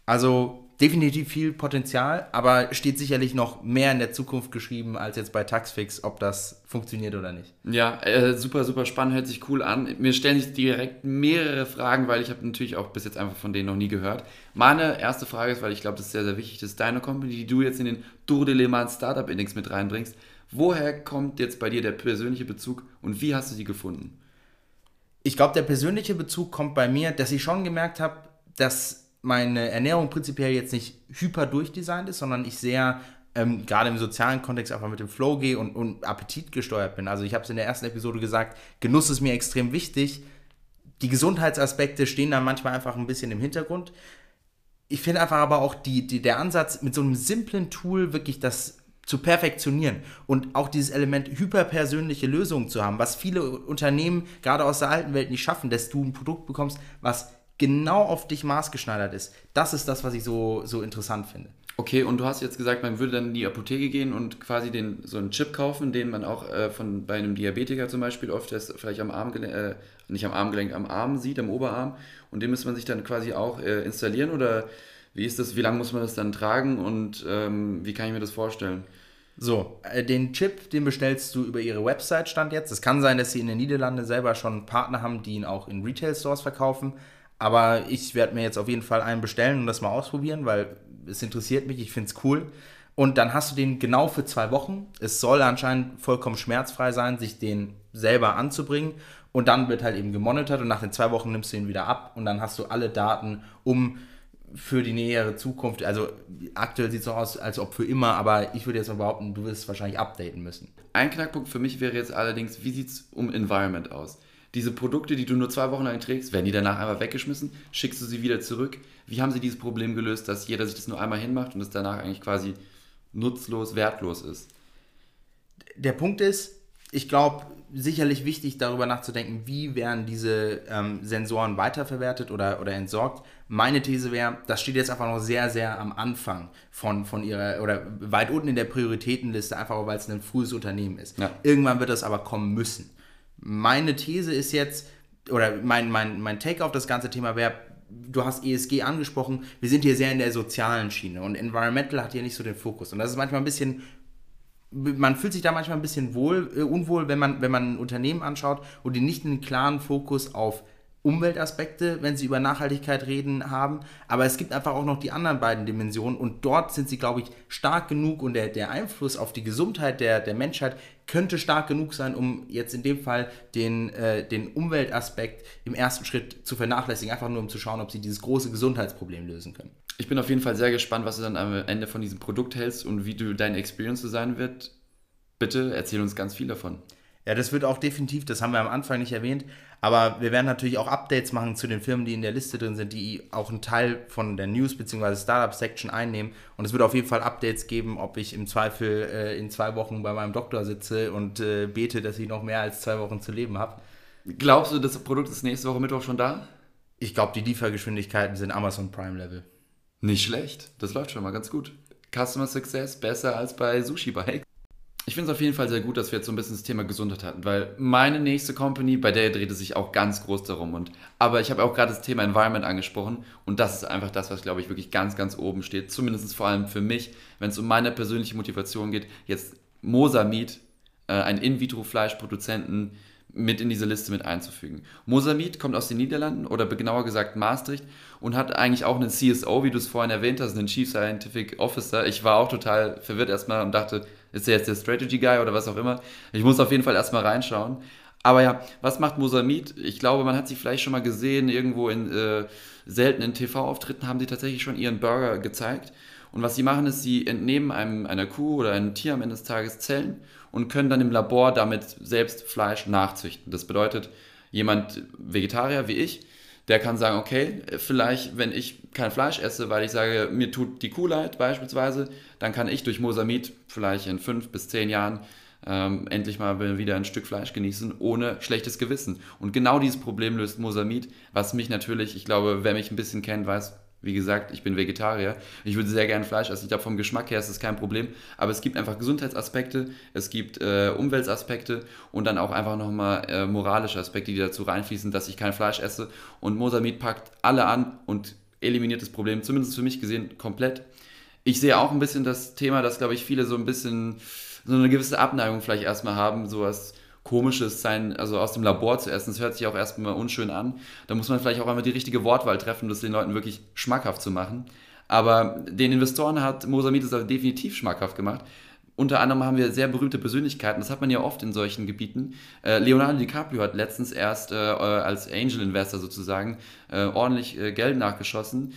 also definitiv viel Potenzial, aber steht sicherlich noch mehr in der Zukunft geschrieben als jetzt bei Taxfix, ob das funktioniert oder nicht. Ja, äh, super, super spannend, hört sich cool an. Mir stellen sich direkt mehrere Fragen, weil ich habe natürlich auch bis jetzt einfach von denen noch nie gehört. Meine erste Frage ist, weil ich glaube, das ist sehr, sehr wichtig, das ist deine Company, die du jetzt in den Tour de Le Mans Startup Index mit reinbringst. Woher kommt jetzt bei dir der persönliche Bezug und wie hast du sie gefunden? Ich glaube, der persönliche Bezug kommt bei mir, dass ich schon gemerkt habe, dass meine Ernährung prinzipiell jetzt nicht hyper durchdesignt ist, sondern ich sehr ähm, gerade im sozialen Kontext einfach mit dem Flow gehe und, und Appetit gesteuert bin. Also ich habe es in der ersten Episode gesagt, Genuss ist mir extrem wichtig. Die Gesundheitsaspekte stehen dann manchmal einfach ein bisschen im Hintergrund. Ich finde einfach aber auch die, die, der Ansatz, mit so einem simplen Tool wirklich das zu perfektionieren und auch dieses Element hyperpersönliche Lösungen zu haben, was viele Unternehmen gerade aus der alten Welt nicht schaffen, dass du ein Produkt bekommst, was genau auf dich maßgeschneidert ist. Das ist das, was ich so, so interessant finde. Okay, und du hast jetzt gesagt, man würde dann in die Apotheke gehen und quasi den, so einen Chip kaufen, den man auch äh, von, bei einem Diabetiker zum Beispiel oft vielleicht am Armgelenk, äh, nicht am Armgelenk, am Arm sieht, am Oberarm. Und den müsste man sich dann quasi auch äh, installieren oder wie ist das, wie lange muss man das dann tragen und ähm, wie kann ich mir das vorstellen? So, äh, den Chip, den bestellst du über ihre Website, stand jetzt. Es kann sein, dass sie in den Niederlanden selber schon Partner haben, die ihn auch in Retail-Stores verkaufen. Aber ich werde mir jetzt auf jeden Fall einen bestellen und das mal ausprobieren, weil es interessiert mich, ich finde es cool. Und dann hast du den genau für zwei Wochen. Es soll anscheinend vollkommen schmerzfrei sein, sich den selber anzubringen. Und dann wird halt eben gemonitort und nach den zwei Wochen nimmst du ihn wieder ab und dann hast du alle Daten, um für die nähere Zukunft, also aktuell sieht es so aus, als ob für immer, aber ich würde jetzt mal behaupten, du wirst es wahrscheinlich updaten müssen. Ein Knackpunkt für mich wäre jetzt allerdings, wie sieht es um Environment aus? Diese Produkte, die du nur zwei Wochen lang trägst, werden die danach einfach weggeschmissen? Schickst du sie wieder zurück? Wie haben sie dieses Problem gelöst, dass jeder sich das nur einmal hinmacht und es danach eigentlich quasi nutzlos, wertlos ist? Der Punkt ist, ich glaube, sicherlich wichtig darüber nachzudenken, wie werden diese ähm, Sensoren weiterverwertet oder, oder entsorgt. Meine These wäre, das steht jetzt einfach noch sehr, sehr am Anfang von, von ihrer, oder weit unten in der Prioritätenliste, einfach weil es ein frühes Unternehmen ist. Ja. Irgendwann wird das aber kommen müssen. Meine These ist jetzt, oder mein, mein, mein Take auf das ganze Thema wäre, du hast ESG angesprochen, wir sind hier sehr in der sozialen Schiene und Environmental hat hier nicht so den Fokus. Und das ist manchmal ein bisschen, man fühlt sich da manchmal ein bisschen wohl, äh, unwohl, wenn man, wenn man ein Unternehmen anschaut und die nicht einen klaren Fokus auf Umweltaspekte, wenn sie über Nachhaltigkeit reden, haben. Aber es gibt einfach auch noch die anderen beiden Dimensionen und dort sind sie, glaube ich, stark genug und der, der Einfluss auf die Gesundheit der, der Menschheit könnte stark genug sein, um jetzt in dem Fall den, äh, den Umweltaspekt im ersten Schritt zu vernachlässigen, einfach nur um zu schauen, ob sie dieses große Gesundheitsproblem lösen können. Ich bin auf jeden Fall sehr gespannt, was du dann am Ende von diesem Produkt hältst und wie du deine Experience so sein wird. Bitte erzähl uns ganz viel davon. Ja, das wird auch definitiv, das haben wir am Anfang nicht erwähnt, aber wir werden natürlich auch Updates machen zu den Firmen, die in der Liste drin sind, die auch einen Teil von der News- bzw. Startup-Section einnehmen. Und es wird auf jeden Fall Updates geben, ob ich im Zweifel äh, in zwei Wochen bei meinem Doktor sitze und äh, bete, dass ich noch mehr als zwei Wochen zu leben habe. Glaubst du, das Produkt ist nächste Woche Mittwoch schon da? Ich glaube, die Liefergeschwindigkeiten sind Amazon Prime Level. Nicht schlecht. Das läuft schon mal ganz gut. Customer Success besser als bei Sushi Bike. Ich finde es auf jeden Fall sehr gut, dass wir jetzt so ein bisschen das Thema Gesundheit hatten, weil meine nächste Company, bei der dreht es sich auch ganz groß darum. Und, aber ich habe auch gerade das Thema Environment angesprochen und das ist einfach das, was, glaube ich, wirklich ganz, ganz oben steht. Zumindest vor allem für mich, wenn es um meine persönliche Motivation geht, jetzt Mosamid, äh, einen In-vitro-Fleischproduzenten, mit in diese Liste mit einzufügen. Mosamid kommt aus den Niederlanden oder genauer gesagt Maastricht und hat eigentlich auch einen CSO, wie du es vorhin erwähnt hast, einen Chief Scientific Officer. Ich war auch total verwirrt erstmal und dachte, ist er jetzt der Strategy Guy oder was auch immer? Ich muss auf jeden Fall erstmal reinschauen. Aber ja, was macht Mosamid? Ich glaube, man hat sie vielleicht schon mal gesehen, irgendwo in äh, seltenen TV-Auftritten haben sie tatsächlich schon ihren Burger gezeigt. Und was sie machen, ist, sie entnehmen einem, einer Kuh oder einem Tier am Ende des Tages Zellen und können dann im Labor damit selbst Fleisch nachzüchten. Das bedeutet, jemand Vegetarier wie ich, der kann sagen, okay, vielleicht, wenn ich kein Fleisch esse, weil ich sage, mir tut die Kuh leid beispielsweise, dann kann ich durch Mosamid vielleicht in fünf bis zehn Jahren ähm, endlich mal wieder ein Stück Fleisch genießen, ohne schlechtes Gewissen. Und genau dieses Problem löst Mosamid, was mich natürlich, ich glaube, wer mich ein bisschen kennt, weiß, wie gesagt, ich bin Vegetarier. Ich würde sehr gerne Fleisch essen. Ich glaube, vom Geschmack her ist das kein Problem. Aber es gibt einfach Gesundheitsaspekte, es gibt äh, Umweltaspekte und dann auch einfach nochmal äh, moralische Aspekte, die dazu reinfließen, dass ich kein Fleisch esse. Und Mosamid packt alle an und eliminiert das Problem, zumindest für mich gesehen, komplett. Ich sehe auch ein bisschen das Thema, dass, glaube ich, viele so ein bisschen so eine gewisse Abneigung vielleicht erstmal haben, sowas komisches sein, also aus dem Labor zu essen. Das hört sich auch erstmal unschön an. Da muss man vielleicht auch einmal die richtige Wortwahl treffen, um das den Leuten wirklich schmackhaft zu machen. Aber den Investoren hat Mosamid es definitiv schmackhaft gemacht. Unter anderem haben wir sehr berühmte Persönlichkeiten, das hat man ja oft in solchen Gebieten. Äh, Leonardo DiCaprio hat letztens erst äh, als Angel Investor sozusagen äh, ordentlich äh, Geld nachgeschossen.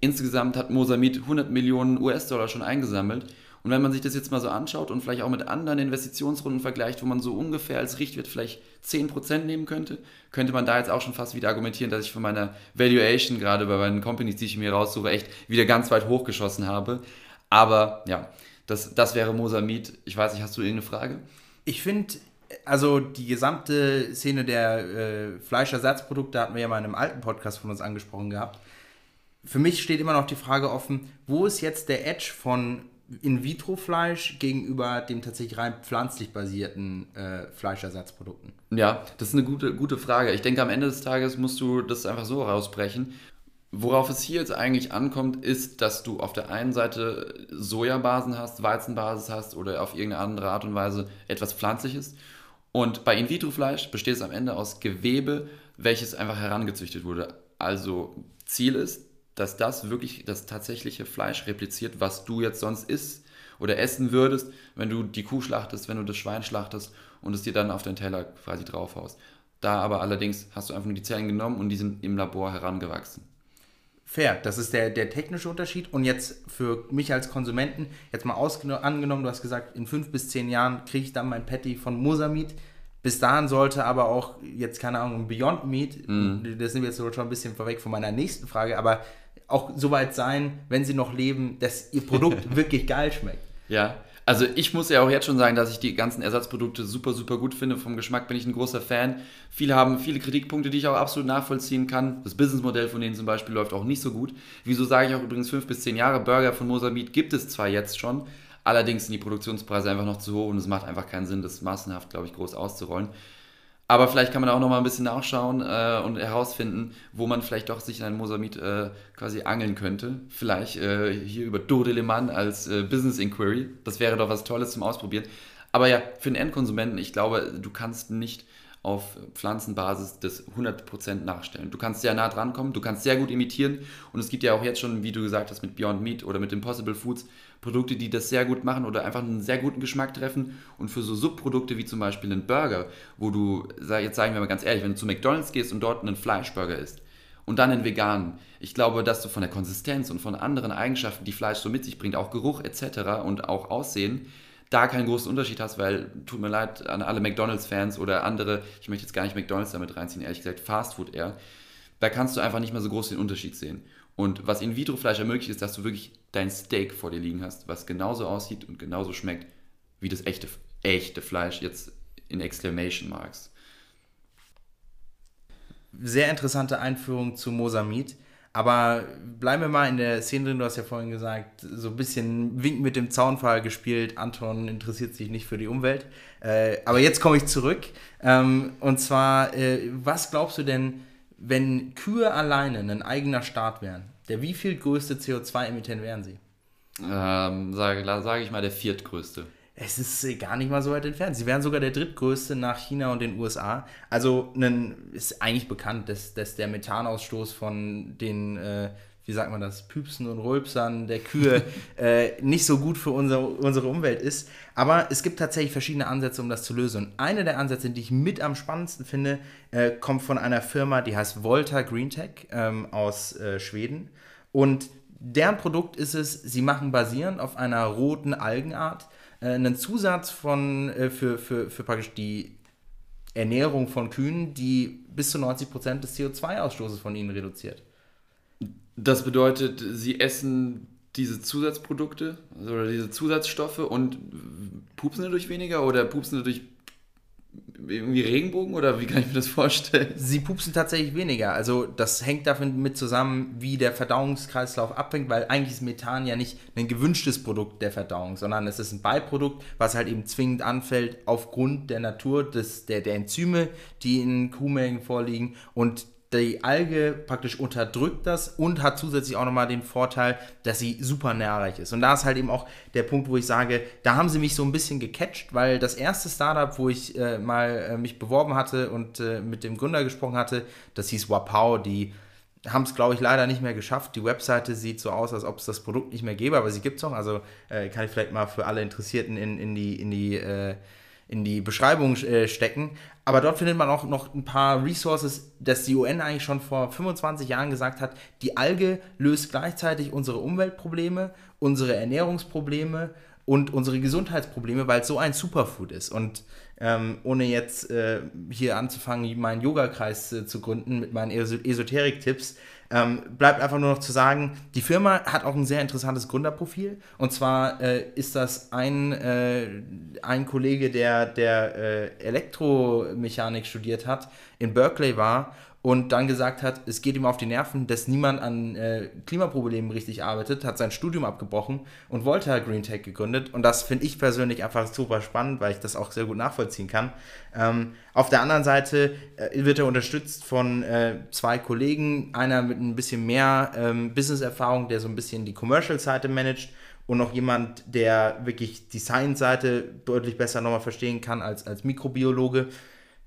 Insgesamt hat Mosamid 100 Millionen US-Dollar schon eingesammelt und wenn man sich das jetzt mal so anschaut und vielleicht auch mit anderen Investitionsrunden vergleicht, wo man so ungefähr als Richtwert vielleicht 10% nehmen könnte, könnte man da jetzt auch schon fast wieder argumentieren, dass ich von meiner Valuation, gerade bei meinen Companies, die ich mir raussuche, echt wieder ganz weit hochgeschossen habe. Aber ja, das, das wäre Mosamid. Ich weiß nicht, hast du irgendeine Frage? Ich finde, also die gesamte Szene der äh, Fleischersatzprodukte hatten wir ja mal in einem alten Podcast von uns angesprochen gehabt. Für mich steht immer noch die Frage offen, wo ist jetzt der Edge von in-vitro-Fleisch gegenüber dem tatsächlich rein pflanzlich basierten äh, Fleischersatzprodukten? Ja, das ist eine gute, gute Frage. Ich denke, am Ende des Tages musst du das einfach so rausbrechen. Worauf es hier jetzt eigentlich ankommt, ist, dass du auf der einen Seite Sojabasen hast, Weizenbasis hast oder auf irgendeine andere Art und Weise etwas Pflanzliches. Und bei In-vitro-Fleisch besteht es am Ende aus Gewebe, welches einfach herangezüchtet wurde. Also Ziel ist, dass das wirklich das tatsächliche Fleisch repliziert, was du jetzt sonst isst oder essen würdest, wenn du die Kuh schlachtest, wenn du das Schwein schlachtest und es dir dann auf den Teller quasi draufhaust. Da aber allerdings hast du einfach nur die Zellen genommen und die sind im Labor herangewachsen. Fair, das ist der, der technische Unterschied. Und jetzt für mich als Konsumenten, jetzt mal angenommen, du hast gesagt, in fünf bis zehn Jahren kriege ich dann mein Patty von Mosamid. Bis dahin sollte aber auch jetzt, keine Ahnung, Beyond Meat, mm. das sind wir jetzt schon ein bisschen vorweg von meiner nächsten Frage, aber auch so weit sein, wenn sie noch leben, dass ihr Produkt wirklich geil schmeckt. Ja, also ich muss ja auch jetzt schon sagen, dass ich die ganzen Ersatzprodukte super, super gut finde. Vom Geschmack bin ich ein großer Fan. Viele haben viele Kritikpunkte, die ich auch absolut nachvollziehen kann. Das Businessmodell von denen zum Beispiel läuft auch nicht so gut. Wieso sage ich auch übrigens fünf bis zehn Jahre? Burger von Mosamid gibt es zwar jetzt schon, allerdings sind die Produktionspreise einfach noch zu hoch und es macht einfach keinen Sinn, das massenhaft, glaube ich, groß auszurollen. Aber vielleicht kann man auch noch mal ein bisschen nachschauen äh, und herausfinden, wo man vielleicht doch sich in einen Mosamid äh, quasi angeln könnte. Vielleicht äh, hier über Dodelemann als äh, Business Inquiry. Das wäre doch was Tolles zum Ausprobieren. Aber ja, für den Endkonsumenten, ich glaube, du kannst nicht auf Pflanzenbasis das 100% nachstellen. Du kannst sehr nah dran kommen, du kannst sehr gut imitieren und es gibt ja auch jetzt schon, wie du gesagt hast, mit Beyond Meat oder mit Impossible Foods Produkte, die das sehr gut machen oder einfach einen sehr guten Geschmack treffen und für so Subprodukte wie zum Beispiel einen Burger, wo du, jetzt sagen wir mal ganz ehrlich, wenn du zu McDonalds gehst und dort einen Fleischburger isst, und dann einen veganen. Ich glaube, dass du von der Konsistenz und von anderen Eigenschaften, die Fleisch so mit sich bringt, auch Geruch etc. und auch Aussehen, da keinen großen Unterschied hast, weil, tut mir leid an alle McDonalds-Fans oder andere, ich möchte jetzt gar nicht McDonalds damit reinziehen, ehrlich gesagt, Fastfood eher, da kannst du einfach nicht mehr so groß den Unterschied sehen. Und was In-vitro-Fleisch ermöglicht, ist, dass du wirklich dein Steak vor dir liegen hast, was genauso aussieht und genauso schmeckt wie das echte, echte Fleisch jetzt in Exclamation Marks. Sehr interessante Einführung zu Mosamid. Aber bleiben wir mal in der Szene drin, du hast ja vorhin gesagt, so ein bisschen Wink mit dem Zaunfall gespielt. Anton interessiert sich nicht für die Umwelt. Äh, aber jetzt komme ich zurück. Ähm, und zwar, äh, was glaubst du denn, wenn Kühe alleine ein eigener Staat wären? Der wie viel größte CO2-Emittent wären sie? Ähm, sage sag ich mal der viertgrößte. Es ist äh, gar nicht mal so weit entfernt. Sie wären sogar der drittgrößte nach China und den USA. Also einen, ist eigentlich bekannt, dass, dass der Methanausstoß von den, äh, wie sagt man das, Püpsen und Rülpsern der Kühe äh, nicht so gut für unsere, unsere Umwelt ist. Aber es gibt tatsächlich verschiedene Ansätze, um das zu lösen. Und einer der Ansätze, die ich mit am spannendsten finde, äh, kommt von einer Firma, die heißt Volta Greentech ähm, aus äh, Schweden. Und deren Produkt ist es, sie machen basierend auf einer roten Algenart äh, einen Zusatz von, äh, für, für, für praktisch die Ernährung von Kühen, die bis zu 90 Prozent des CO2-Ausstoßes von ihnen reduziert. Das bedeutet, sie essen diese Zusatzprodukte oder diese Zusatzstoffe und pupsen dadurch weniger oder pupsen dadurch irgendwie Regenbogen oder wie kann ich mir das vorstellen? Sie pupsen tatsächlich weniger. Also das hängt damit zusammen, wie der Verdauungskreislauf abhängt, weil eigentlich ist Methan ja nicht ein gewünschtes Produkt der Verdauung, sondern es ist ein Beiprodukt, was halt eben zwingend anfällt aufgrund der Natur des, der, der Enzyme, die in Kuhmägen vorliegen und die Alge praktisch unterdrückt das und hat zusätzlich auch nochmal den Vorteil, dass sie super nährreich ist. Und da ist halt eben auch der Punkt, wo ich sage, da haben sie mich so ein bisschen gecatcht, weil das erste Startup, wo ich äh, mal äh, mich beworben hatte und äh, mit dem Gründer gesprochen hatte, das hieß Wapau, die haben es, glaube ich, leider nicht mehr geschafft. Die Webseite sieht so aus, als ob es das Produkt nicht mehr gäbe, aber sie gibt es noch. Also äh, kann ich vielleicht mal für alle Interessierten in, in die, in die äh, in die Beschreibung äh, stecken. Aber dort findet man auch noch ein paar Resources, dass die UN eigentlich schon vor 25 Jahren gesagt hat, die Alge löst gleichzeitig unsere Umweltprobleme, unsere Ernährungsprobleme und unsere Gesundheitsprobleme, weil es so ein Superfood ist. Und ähm, ohne jetzt äh, hier anzufangen, meinen Yoga-Kreis äh, zu gründen mit meinen Esoterik-Tipps, ähm, bleibt einfach nur noch zu sagen, die Firma hat auch ein sehr interessantes Gründerprofil. Und zwar äh, ist das ein, äh, ein Kollege, der, der äh, Elektromechanik studiert hat, in Berkeley war und dann gesagt hat, es geht ihm auf die Nerven, dass niemand an äh, Klimaproblemen richtig arbeitet, hat sein Studium abgebrochen und wollte halt Green Tech gegründet. Und das finde ich persönlich einfach super spannend, weil ich das auch sehr gut nachvollziehen kann. Ähm, auf der anderen Seite äh, wird er unterstützt von äh, zwei Kollegen, einer mit ein bisschen mehr ähm, Business-Erfahrung, der so ein bisschen die Commercial-Seite managt und noch jemand, der wirklich die Science-Seite deutlich besser nochmal verstehen kann als, als Mikrobiologe.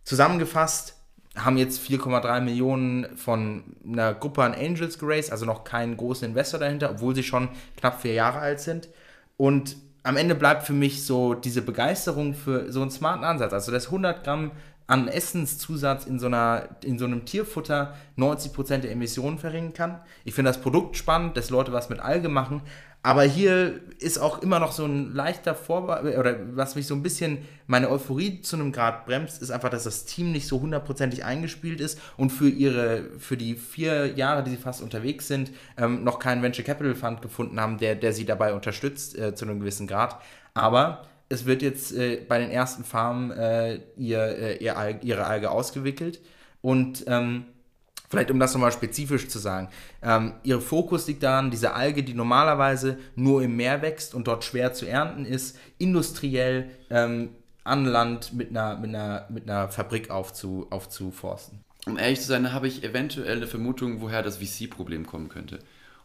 Zusammengefasst, haben jetzt 4,3 Millionen von einer Gruppe an Angels geraced, also noch keinen großen Investor dahinter, obwohl sie schon knapp vier Jahre alt sind. Und am Ende bleibt für mich so diese Begeisterung für so einen smarten Ansatz. Also, dass 100 Gramm an Essenszusatz in so, einer, in so einem Tierfutter 90% der Emissionen verringern kann. Ich finde das Produkt spannend, dass Leute was mit Alge machen, aber hier ist auch immer noch so ein leichter Vorwand, oder was mich so ein bisschen meine Euphorie zu einem Grad bremst, ist einfach, dass das Team nicht so hundertprozentig eingespielt ist und für ihre, für die vier Jahre, die sie fast unterwegs sind, ähm, noch keinen Venture Capital Fund gefunden haben, der, der sie dabei unterstützt, äh, zu einem gewissen Grad. Aber es wird jetzt äh, bei den ersten Farmen äh, ihr, äh, ihr ihre Alge ausgewickelt und ähm, Vielleicht um das nochmal spezifisch zu sagen. Ähm, ihr Fokus liegt daran, diese Alge, die normalerweise nur im Meer wächst und dort schwer zu ernten ist, industriell ähm, an Land mit einer, mit einer, mit einer Fabrik aufzu, aufzuforsten. Um ehrlich zu sein, habe ich eventuell eine Vermutung, woher das VC-Problem kommen könnte.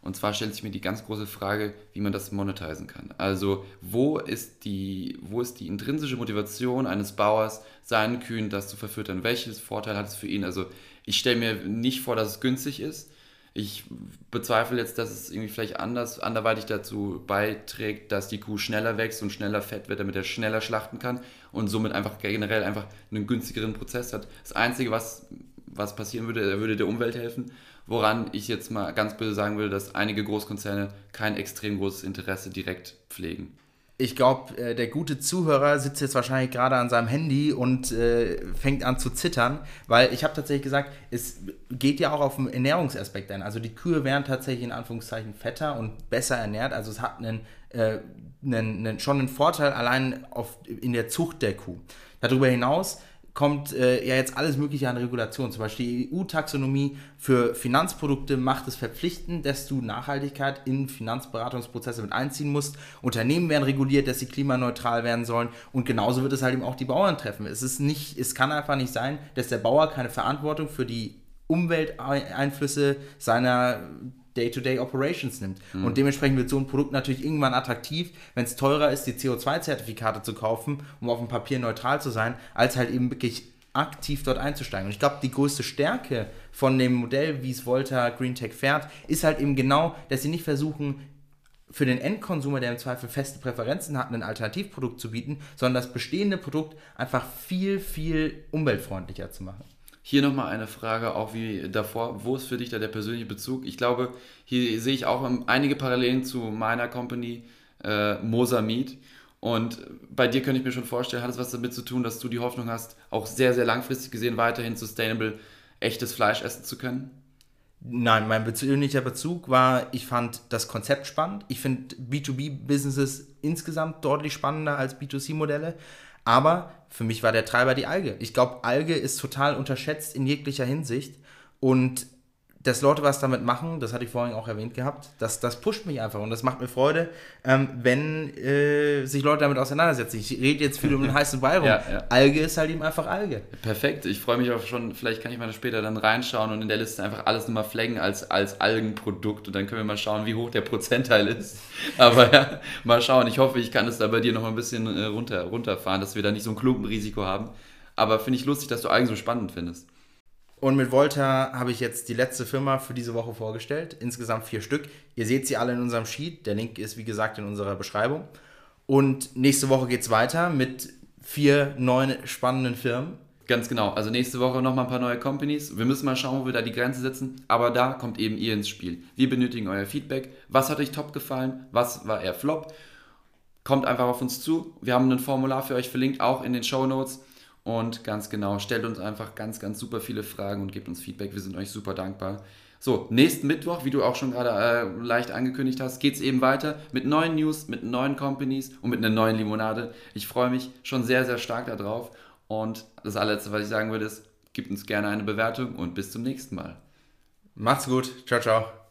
Und zwar stellt sich mir die ganz große Frage, wie man das monetisieren kann. Also wo ist die, wo ist die intrinsische Motivation eines Bauers, seinen Kühen das zu verfüttern? Welches Vorteil hat es für ihn? Also ich stelle mir nicht vor, dass es günstig ist. Ich bezweifle jetzt, dass es irgendwie vielleicht anders, anderweitig dazu beiträgt, dass die Kuh schneller wächst und schneller fett wird, damit er schneller schlachten kann und somit einfach generell einfach einen günstigeren Prozess hat. Das Einzige, was, was passieren würde, er würde der Umwelt helfen, woran ich jetzt mal ganz böse sagen würde, dass einige Großkonzerne kein extrem großes Interesse direkt pflegen ich glaube, äh, der gute Zuhörer sitzt jetzt wahrscheinlich gerade an seinem Handy und äh, fängt an zu zittern, weil ich habe tatsächlich gesagt, es geht ja auch auf den Ernährungsaspekt ein. Also die Kühe wären tatsächlich in Anführungszeichen fetter und besser ernährt. Also es hat einen, äh, einen, einen, schon einen Vorteil allein auf, in der Zucht der Kuh. Darüber hinaus kommt äh, ja jetzt alles Mögliche an Regulation. Zum Beispiel die EU-Taxonomie für Finanzprodukte macht es verpflichtend, dass du Nachhaltigkeit in Finanzberatungsprozesse mit einziehen musst. Unternehmen werden reguliert, dass sie klimaneutral werden sollen. Und genauso wird es halt eben auch die Bauern treffen. Es ist nicht, es kann einfach nicht sein, dass der Bauer keine Verantwortung für die Umwelteinflüsse seiner Day-to-Day Operations nimmt. Mhm. Und dementsprechend wird so ein Produkt natürlich irgendwann attraktiv, wenn es teurer ist, die CO2-Zertifikate zu kaufen, um auf dem Papier neutral zu sein, als halt eben wirklich aktiv dort einzusteigen. Und ich glaube, die größte Stärke von dem Modell, wie es Volta Green Tech fährt, ist halt eben genau, dass sie nicht versuchen, für den Endkonsumer, der im Zweifel feste Präferenzen hat, ein Alternativprodukt zu bieten, sondern das bestehende Produkt einfach viel, viel umweltfreundlicher zu machen. Hier nochmal eine Frage, auch wie davor. Wo ist für dich da der persönliche Bezug? Ich glaube, hier sehe ich auch einige Parallelen zu meiner Company, äh, Mosamid. Und bei dir könnte ich mir schon vorstellen, hat es was damit zu tun, dass du die Hoffnung hast, auch sehr, sehr langfristig gesehen weiterhin sustainable echtes Fleisch essen zu können? Nein, mein persönlicher Bezug war, ich fand das Konzept spannend. Ich finde B2B-Businesses insgesamt deutlich spannender als B2C-Modelle. Aber für mich war der Treiber die Alge. Ich glaube, Alge ist total unterschätzt in jeglicher Hinsicht. Und dass Leute was damit machen, das hatte ich vorhin auch erwähnt gehabt, das, das pusht mich einfach und das macht mir Freude, ähm, wenn äh, sich Leute damit auseinandersetzen. Ich rede jetzt viel um den heißen rum. Ja, ja. Alge ist halt eben einfach Alge. Perfekt. Ich freue mich auch schon, vielleicht kann ich mal später dann reinschauen und in der Liste einfach alles nochmal flaggen als, als Algenprodukt und dann können wir mal schauen, wie hoch der Prozentteil ist. Aber ja, mal schauen. Ich hoffe, ich kann es da bei dir noch ein bisschen äh, runter, runterfahren, dass wir da nicht so ein Klumpenrisiko haben. Aber finde ich lustig, dass du Algen so spannend findest. Und mit Volta habe ich jetzt die letzte Firma für diese Woche vorgestellt. Insgesamt vier Stück. Ihr seht sie alle in unserem Sheet. Der Link ist, wie gesagt, in unserer Beschreibung. Und nächste Woche geht es weiter mit vier neuen spannenden Firmen. Ganz genau. Also nächste Woche nochmal ein paar neue Companies. Wir müssen mal schauen, wo wir da die Grenze setzen. Aber da kommt eben ihr ins Spiel. Wir benötigen euer Feedback. Was hat euch top gefallen? Was war eher Flop? Kommt einfach auf uns zu. Wir haben ein Formular für euch verlinkt, auch in den Show Notes. Und ganz genau, stellt uns einfach ganz, ganz super viele Fragen und gebt uns Feedback. Wir sind euch super dankbar. So, nächsten Mittwoch, wie du auch schon gerade äh, leicht angekündigt hast, geht es eben weiter mit neuen News, mit neuen Companies und mit einer neuen Limonade. Ich freue mich schon sehr, sehr stark darauf. Und das allerletzte, was ich sagen würde, ist, gebt uns gerne eine Bewertung und bis zum nächsten Mal. Macht's gut. Ciao, ciao.